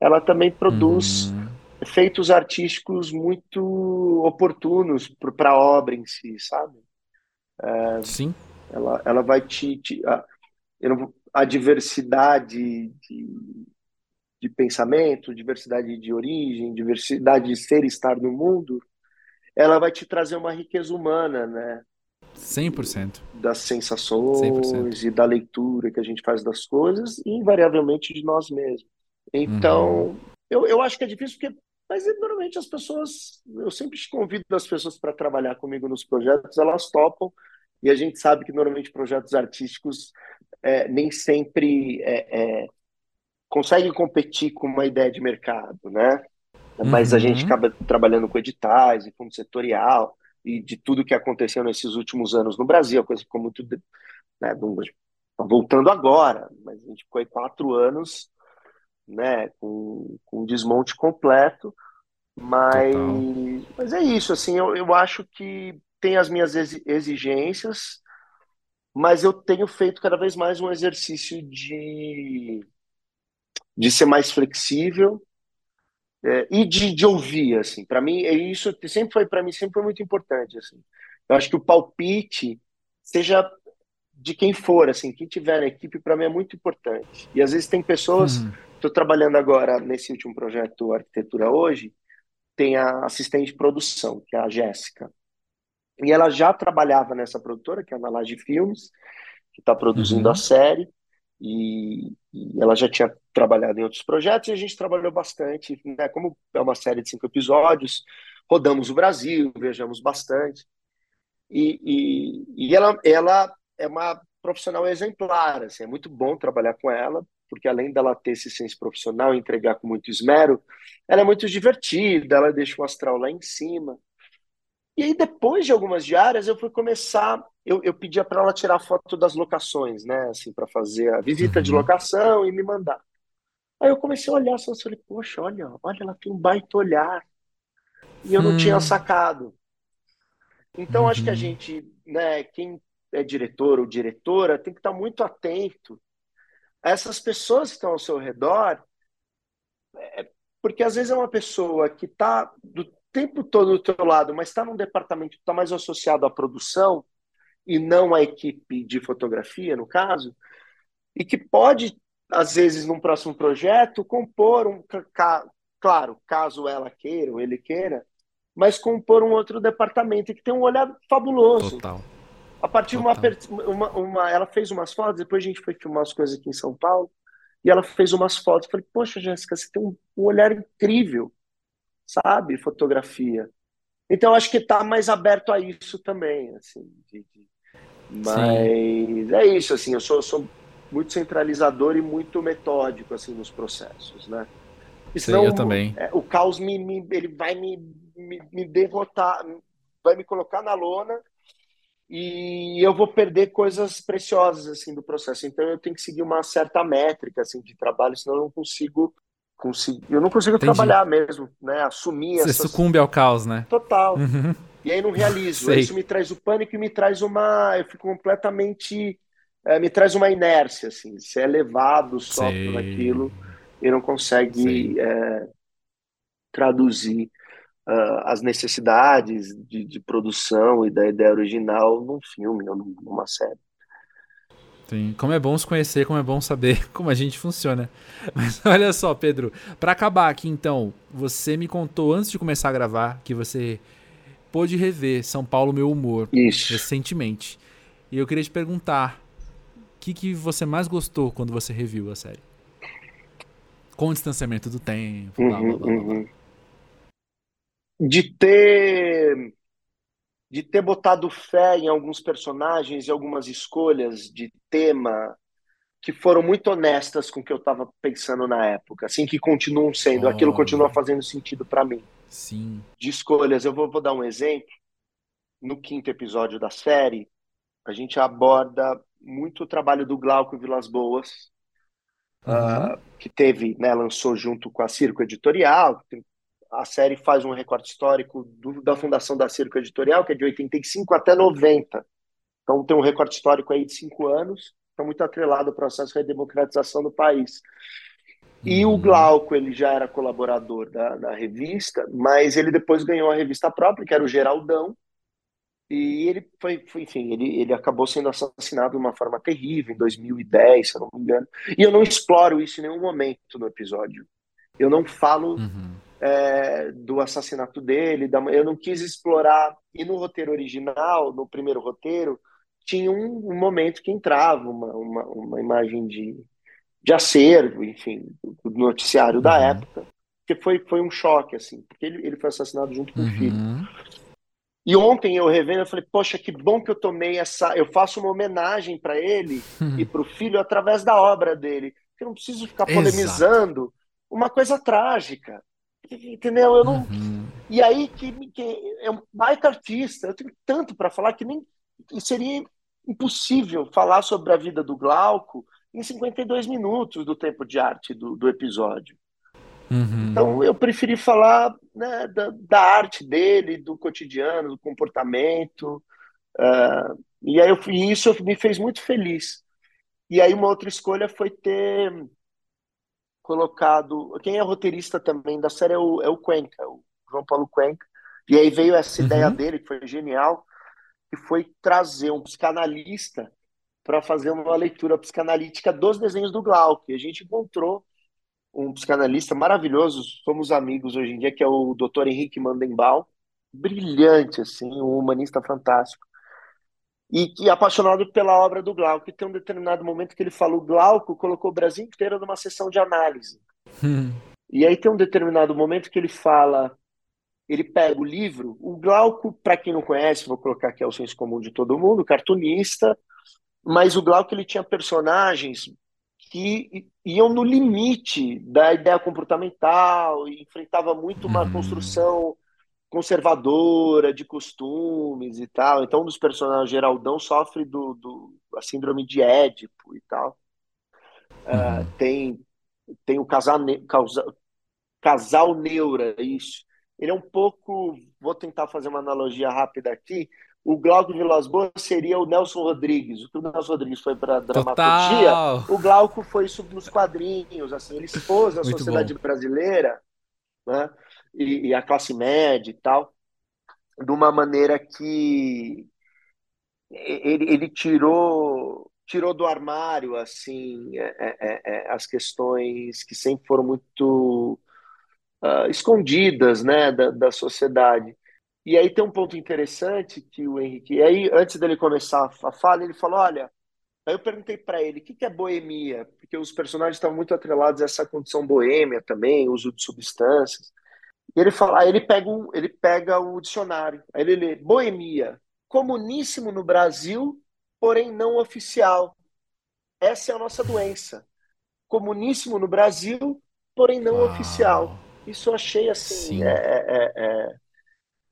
Ela também produz uhum efeitos artísticos muito oportunos para a obra em si, sabe?
É, Sim.
Ela, ela vai te. te a, não, a diversidade de, de pensamento, diversidade de origem, diversidade de ser e estar no mundo, ela vai te trazer uma riqueza humana, né?
100%.
Das sensações 100%. e da leitura que a gente faz das coisas e, invariavelmente, de nós mesmos. Então, uhum. eu, eu acho que é difícil porque mas normalmente as pessoas, eu sempre convido as pessoas para trabalhar comigo nos projetos, elas topam, e a gente sabe que normalmente projetos artísticos é, nem sempre é, é, conseguem competir com uma ideia de mercado, né? Mas uhum. a gente uhum. acaba trabalhando com editais e fundo setorial e de tudo que aconteceu nesses últimos anos no Brasil, a coisa ficou muito. Né, voltando agora, mas a gente ficou aí quatro anos né, com, com desmonte completo, mas, mas é isso, assim, eu, eu acho que tem as minhas exigências, mas eu tenho feito cada vez mais um exercício de, de ser mais flexível é, e de, de ouvir, assim, para mim, é isso sempre foi, para mim, sempre foi muito importante, assim, eu acho que o palpite, seja de quem for, assim, quem tiver na equipe, para mim é muito importante. E às vezes tem pessoas uhum. Estou trabalhando agora nesse último projeto Arquitetura Hoje, tem a assistente de produção, que é a Jéssica. E ela já trabalhava nessa produtora, que é a Nalage Filmes, que está produzindo uhum. a série, e, e, ela já tinha trabalhado em outros projetos, e a gente trabalhou bastante. Né? Como é uma série de cinco episódios, rodamos o Brasil, viajamos bastante. E, e, e ela, ela é uma profissional exemplar, assim, é muito bom trabalhar com ela, porque além dela ter esse senso profissional entregar com muito esmero, ela é muito divertida, ela deixa o astral lá em cima. E aí, depois de algumas diárias, eu fui começar. Eu, eu pedia para ela tirar foto das locações, né? Assim, para fazer a visita de uhum. locação e me mandar. Aí eu comecei a olhar, só falei, poxa, olha, olha, ela tem um baita olhar. E eu não hum. tinha sacado. Então, uhum. acho que a uhum. gente, né, quem é diretor ou diretora, tem que estar muito atento essas pessoas que estão ao seu redor, é, porque às vezes é uma pessoa que está do tempo todo do teu lado, mas está num departamento que está mais associado à produção e não à equipe de fotografia, no caso, e que pode, às vezes, num próximo projeto, compor um. Claro, caso ela queira ou ele queira, mas compor um outro departamento que tem um olhar fabuloso.
Total.
A partir de uma, uma, uma, Ela fez umas fotos, depois a gente foi filmar as coisas aqui em São Paulo, e ela fez umas fotos. Falei, poxa, Jéssica, você tem um, um olhar incrível, sabe? Fotografia. Então, acho que está mais aberto a isso também, assim. De, de... Mas Sim. é isso, assim, eu sou, sou muito centralizador e muito metódico, assim, nos processos, né?
senão, eu também.
É, o caos me, me, ele vai me, me, me derrotar, vai me colocar na lona e eu vou perder coisas preciosas assim do processo. Então eu tenho que seguir uma certa métrica assim de trabalho, senão eu não consigo, consigo eu não consigo Entendi. trabalhar mesmo, né? Assumir
Você essas... sucumbe ao caos, né?
Total. Uhum. E aí não realizo. Isso me traz o pânico e me traz uma, eu fico completamente é, me traz uma inércia, assim. Você é levado só
Sei.
por aquilo e não consegue é, traduzir uh, as necessidades de, de, produção e da ideia original num filme ou numa série.
Sim, como é bom se conhecer, como é bom saber como a gente funciona. Mas olha só, Pedro, para acabar aqui então, você me contou antes de começar a gravar que você pôde rever São Paulo Meu Humor
Isso.
recentemente. E eu queria te perguntar, o que, que você mais gostou quando você reviu a série? Com o distanciamento do tempo, blá, blá, blá, blá.
Uhum. De ter de ter botado fé em alguns personagens e algumas escolhas de tema que foram muito honestas com o que eu estava pensando na época, assim que continuam sendo, aquilo
Olha.
continua fazendo sentido para mim.
Sim.
De escolhas, eu vou, vou dar um exemplo. No quinto episódio da série, a gente aborda muito o trabalho do Glauco Vilas Boas,
Uhum.
ah, que teve, né, lançou junto com a Circo Editorial. Tem- A série faz um recorte histórico do- da fundação da Circo Editorial, que é de 85 até 90. Então tem um recorte histórico aí de cinco anos, está muito atrelado ao processo de redemocratização do país. E o
Uhum.
Glauco, ele já era colaborador da, da revista, mas ele depois ganhou a revista própria, que era o Geraldão, e ele foi, foi- enfim, ele, ele acabou sendo assassinado de uma forma terrível em 2010, se eu não me engano. E eu não exploro isso em nenhum momento no episódio. Eu não falo
Uhum.
É, do assassinato dele, da, eu não quis explorar. E no roteiro original, no primeiro roteiro, tinha um, um momento que entrava uma, uma, uma imagem de, de acervo, enfim, do noticiário da
Uhum.
época, que foi, foi um choque, assim, porque ele, ele foi assassinado junto com o filho.
Uhum.
E ontem eu revendo, eu falei, poxa, que bom que eu tomei essa. Eu faço uma homenagem para ele e para o filho através da obra dele. Eu não preciso ficar
Exato.
polemizando uma coisa trágica. Entendeu? Eu não.
Uhum.
E aí que, que é um baita artista. Eu tenho tanto para falar que nem seria impossível falar sobre a vida do Glauco em 52 minutos do tempo de arte do, do episódio.
Uhum.
Então eu preferi falar né, da, da arte dele, do cotidiano, do comportamento. ah, e aí eu, e isso me fez muito feliz. E aí uma outra escolha foi ter colocado. Quem é roteirista também da série é o, é o Cuenca, o João Paulo Cuenca. E aí veio essa
Uhum.
ideia dele, que foi genial, que foi trazer um psicanalista para fazer uma leitura psicanalítica dos desenhos do Glauco. E a gente encontrou um psicanalista maravilhoso, somos amigos hoje em dia, que é o Dr. Henrique Mandenbaum, brilhante, assim, um humanista fantástico. E é apaixonado pela obra do Glauco. E tem um determinado momento que ele fala: o Glauco colocou o Brasil inteiro numa sessão de análise.
Uhum.
E aí tem um determinado momento que ele fala, ele pega o livro, o Glauco, para quem não conhece, vou colocar aqui ao senso comum de todo mundo, cartunista, mas o Glauco ele tinha personagens que iam no limite da ideia comportamental e enfrentava muito uma
Uhum.
construção conservadora de costumes e tal. Então, um dos personagens, Geraldão, sofre do, do a síndrome de Édipo e tal. Ah,
Uhum.
tem tem o casal, casal, casal neura, isso. Ele é um pouco, vou tentar fazer uma analogia rápida aqui. O Glauco Vilas Boas seria o Nelson Rodrigues. O que o Nelson Rodrigues foi para dramaturgia,
Total.
o Glauco foi isso nos quadrinhos. Assim, ele expôs a
Muito
sociedade
bom.
brasileira, né, e, e a classe média e tal, de uma maneira que ele, ele tirou tirou do armário assim é, é, é, as questões que sempre foram muito uh, escondidas né da, da sociedade. E aí tem um ponto interessante que o Henrique aí antes dele começar a fala ele falou olha aí eu perguntei para ele o que, que é boemia? Porque os personagens estavam muito atrelados a essa condição boêmia também uso de substâncias e ele fala aí ele pega um, ele pega o dicionário aí ele lê boemia comuníssimo no Brasil porém não oficial. Essa é a nossa doença. Comuníssimo no Brasil, porém não
Uau.
oficial. Isso eu achei assim
Sim.
é, é, é,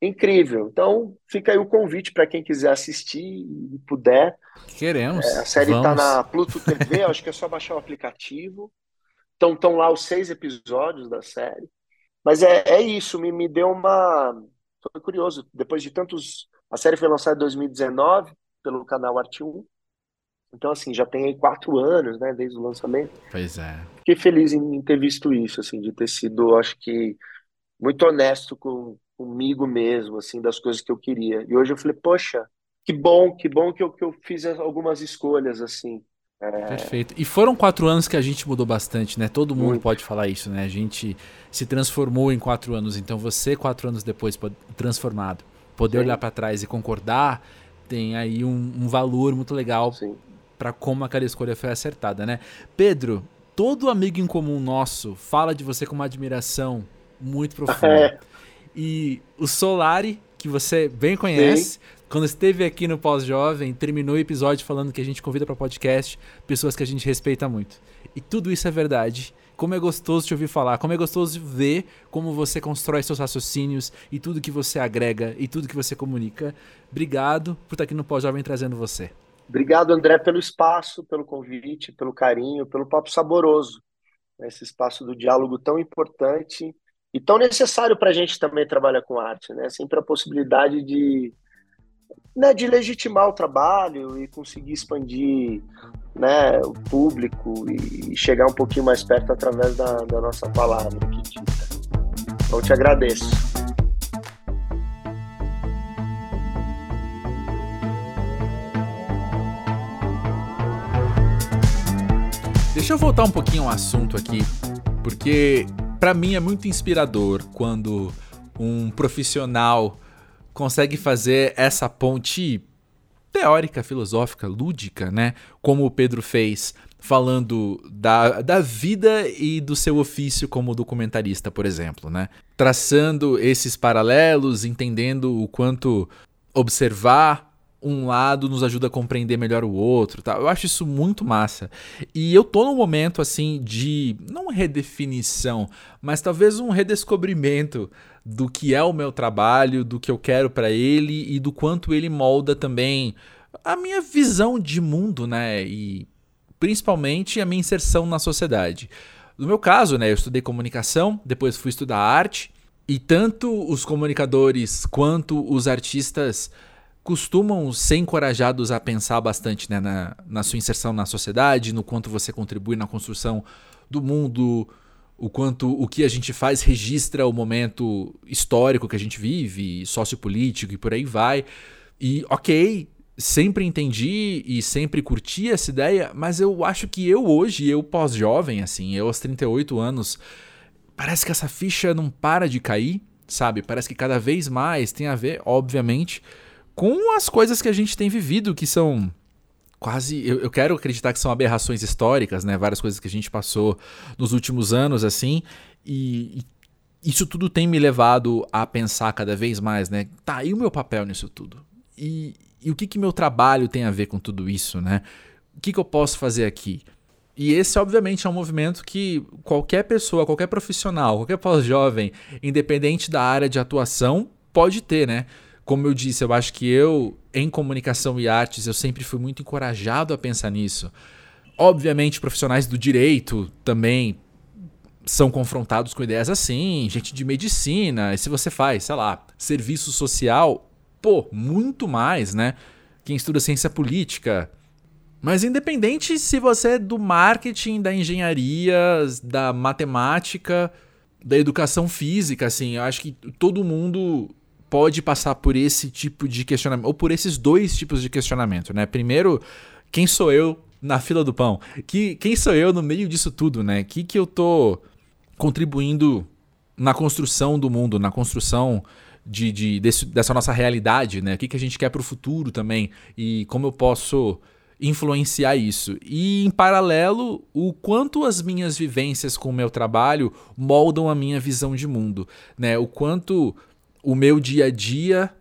incrível. Então fica aí o convite para quem quiser assistir e puder.
Queremos.
É, a série está na Pluto TV, acho que é só baixar o aplicativo. Então estão lá os seis episódios da série. Mas é, é isso, me, me deu uma. Foi curioso. Depois de tantos. A série foi lançada em 2019 pelo canal Arte 1. Então, assim, já tem aí quatro anos, né, desde o lançamento.
Pois é.
Fiquei feliz em ter visto isso, assim, de ter sido, acho que, muito honesto com, comigo mesmo, assim, das coisas que eu queria. E hoje eu falei, poxa, que bom, que bom que eu, que eu fiz algumas escolhas, assim.
Perfeito. E foram quatro anos que a gente mudou bastante, né? Todo mundo Muito. pode falar isso, né? A gente se transformou em quatro anos. Então você, quatro anos depois, transformado, poder Sim. olhar para trás e concordar, tem aí um, um valor muito legal para como aquela escolha foi acertada, né? Pedro, todo amigo em comum nosso fala de você com uma admiração muito profunda. É. E o Solari, que você bem conhece, Sim. Quando esteve aqui no Pós-Jovem, terminou o episódio falando que a gente convida para podcast pessoas que a gente respeita muito. E tudo isso é verdade. Como é gostoso te ouvir falar, como é gostoso ver como você constrói seus raciocínios e tudo que você agrega e tudo que você comunica. Obrigado por estar aqui no Pós-Jovem trazendo você.
Obrigado, André, pelo espaço, pelo convite, pelo carinho, pelo papo saboroso. Esse espaço do diálogo tão importante e tão necessário para a gente também trabalhar com arte, né? Sempre a possibilidade de, né, de legitimar o trabalho e conseguir expandir né, o público e chegar um pouquinho mais perto através da, da nossa palavra que dita. Então, te agradeço.
Deixa eu voltar um pouquinho ao assunto aqui, porque para mim é muito inspirador quando um profissional consegue fazer essa ponte teórica, filosófica, lúdica, né? Como o Pedro fez, falando da, da vida e do seu ofício como documentarista, por exemplo, né? Traçando esses paralelos, entendendo o quanto observar um lado nos ajuda a compreender melhor o outro, tá? Eu acho isso muito massa. E eu tô num momento assim de não redefinição, mas talvez um redescobrimento do que é o meu trabalho, do que eu quero para ele e do quanto ele molda também a minha visão de mundo, né? E principalmente a minha inserção na sociedade. No meu caso, né, eu estudei comunicação, depois fui estudar arte, e tanto os comunicadores quanto os artistas costumam ser encorajados a pensar bastante né, na, na sua inserção na sociedade, no quanto você contribui na construção do mundo, o quanto o que a gente faz registra o momento histórico que a gente vive, sociopolítico e por aí vai. E ok, sempre entendi e sempre curti essa ideia, mas eu acho que eu hoje, eu pós-jovem, assim, eu aos 38 anos, parece que essa ficha não para de cair, sabe? Parece que cada vez mais tem a ver, obviamente, com as coisas que a gente tem vivido, que são quase. Eu, eu, quero acreditar que são aberrações históricas, né? Várias coisas que a gente passou nos últimos anos, assim. E, e isso tudo tem me levado a pensar cada vez mais, né? Tá, e o meu papel nisso tudo? E, e o que, que meu trabalho tem a ver com tudo isso, né? O que, que eu posso fazer aqui? E esse, obviamente, é um movimento que qualquer pessoa, qualquer profissional, qualquer pós-jovem, independente da área de atuação, pode ter, né? Como eu disse, eu acho que eu, em comunicação e artes, eu sempre fui muito encorajado a pensar nisso. Obviamente, profissionais do direito também são confrontados com ideias assim, gente de medicina, e se você faz, sei lá, serviço social, pô, muito mais, né? Quem estuda ciência política. Mas independente se você é do marketing, da engenharia, da matemática, da educação física, assim, eu acho que todo mundo pode passar por esse tipo de questionamento, ou por esses dois tipos de questionamento, né? Primeiro, quem sou eu na fila do pão? Que, quem sou eu no meio disso tudo, né? Que que eu tô contribuindo na construção do mundo, na construção de, de desse, dessa nossa realidade, né? O que, que a gente quer para o futuro também e como eu posso influenciar isso. E em paralelo, o quanto as minhas vivências com o meu trabalho moldam a minha visão de mundo, né? O quanto o meu dia a dia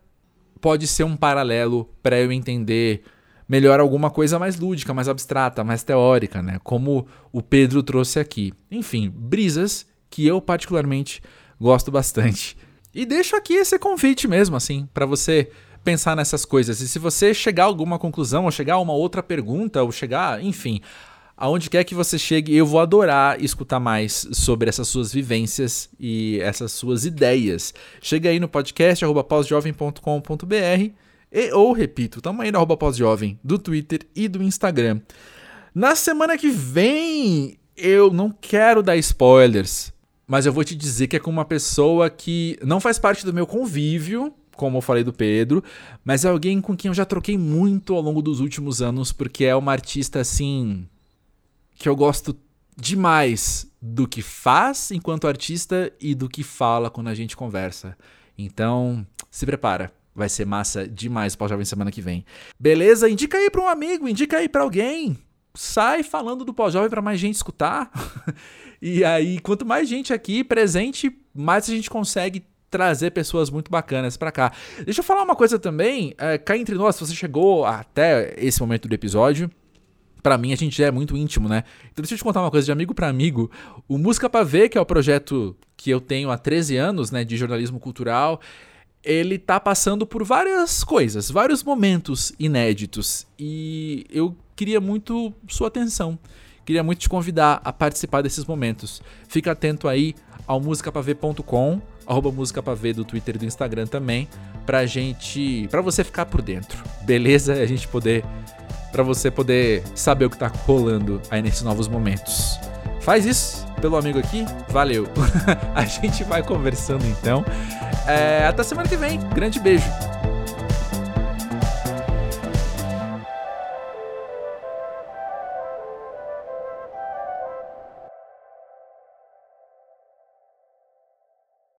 pode ser um paralelo para eu entender melhor alguma coisa mais lúdica, mais abstrata, mais teórica, né? Como o Pedro trouxe aqui. Enfim, brisas que eu particularmente gosto bastante. E deixo aqui esse convite mesmo, assim, para você pensar nessas coisas. E se você chegar a alguma conclusão, ou chegar a uma outra pergunta, ou chegar, enfim, aonde quer que você chegue, eu vou adorar escutar mais sobre essas suas vivências e essas suas ideias. Chega aí no podcast pós-jovem.com.br E, ou, repito, tamo aí no arroba pós-jovem do Twitter e do Instagram. Na semana que vem, eu não quero dar spoilers, mas eu vou te dizer que é com uma pessoa que não faz parte do meu convívio, como eu falei do Pedro, mas é alguém com quem eu já troquei muito ao longo dos últimos anos, porque é uma artista assim que eu gosto demais do que faz enquanto artista e do que fala quando a gente conversa. Então, se prepara. Vai ser massa demais o Pós-Jovem semana que vem. Beleza? Indica aí para um amigo, indica aí para alguém. Sai falando do Pós-Jovem para mais gente escutar. e aí, quanto mais gente aqui presente, mais a gente consegue trazer pessoas muito bacanas para cá. Deixa eu falar uma coisa também. É, cá entre nós, se você chegou até esse momento do episódio, para mim a gente já é muito íntimo, né? Então deixa eu te contar uma coisa de amigo para amigo. O Música para Ver, que é o projeto que eu tenho há 13 anos, né, de jornalismo cultural, ele tá passando por várias coisas, vários momentos inéditos e eu queria muito sua atenção. Queria muito te convidar a participar desses momentos. Fica atento aí ao musicapav.com, arroba do Twitter e do Instagram também, pra gente, pra você ficar por dentro, beleza? A gente poder, pra você poder saber o que tá rolando aí nesses novos momentos. Faz isso pelo amigo aqui, valeu. a gente vai conversando então. É, até semana que vem. Grande beijo.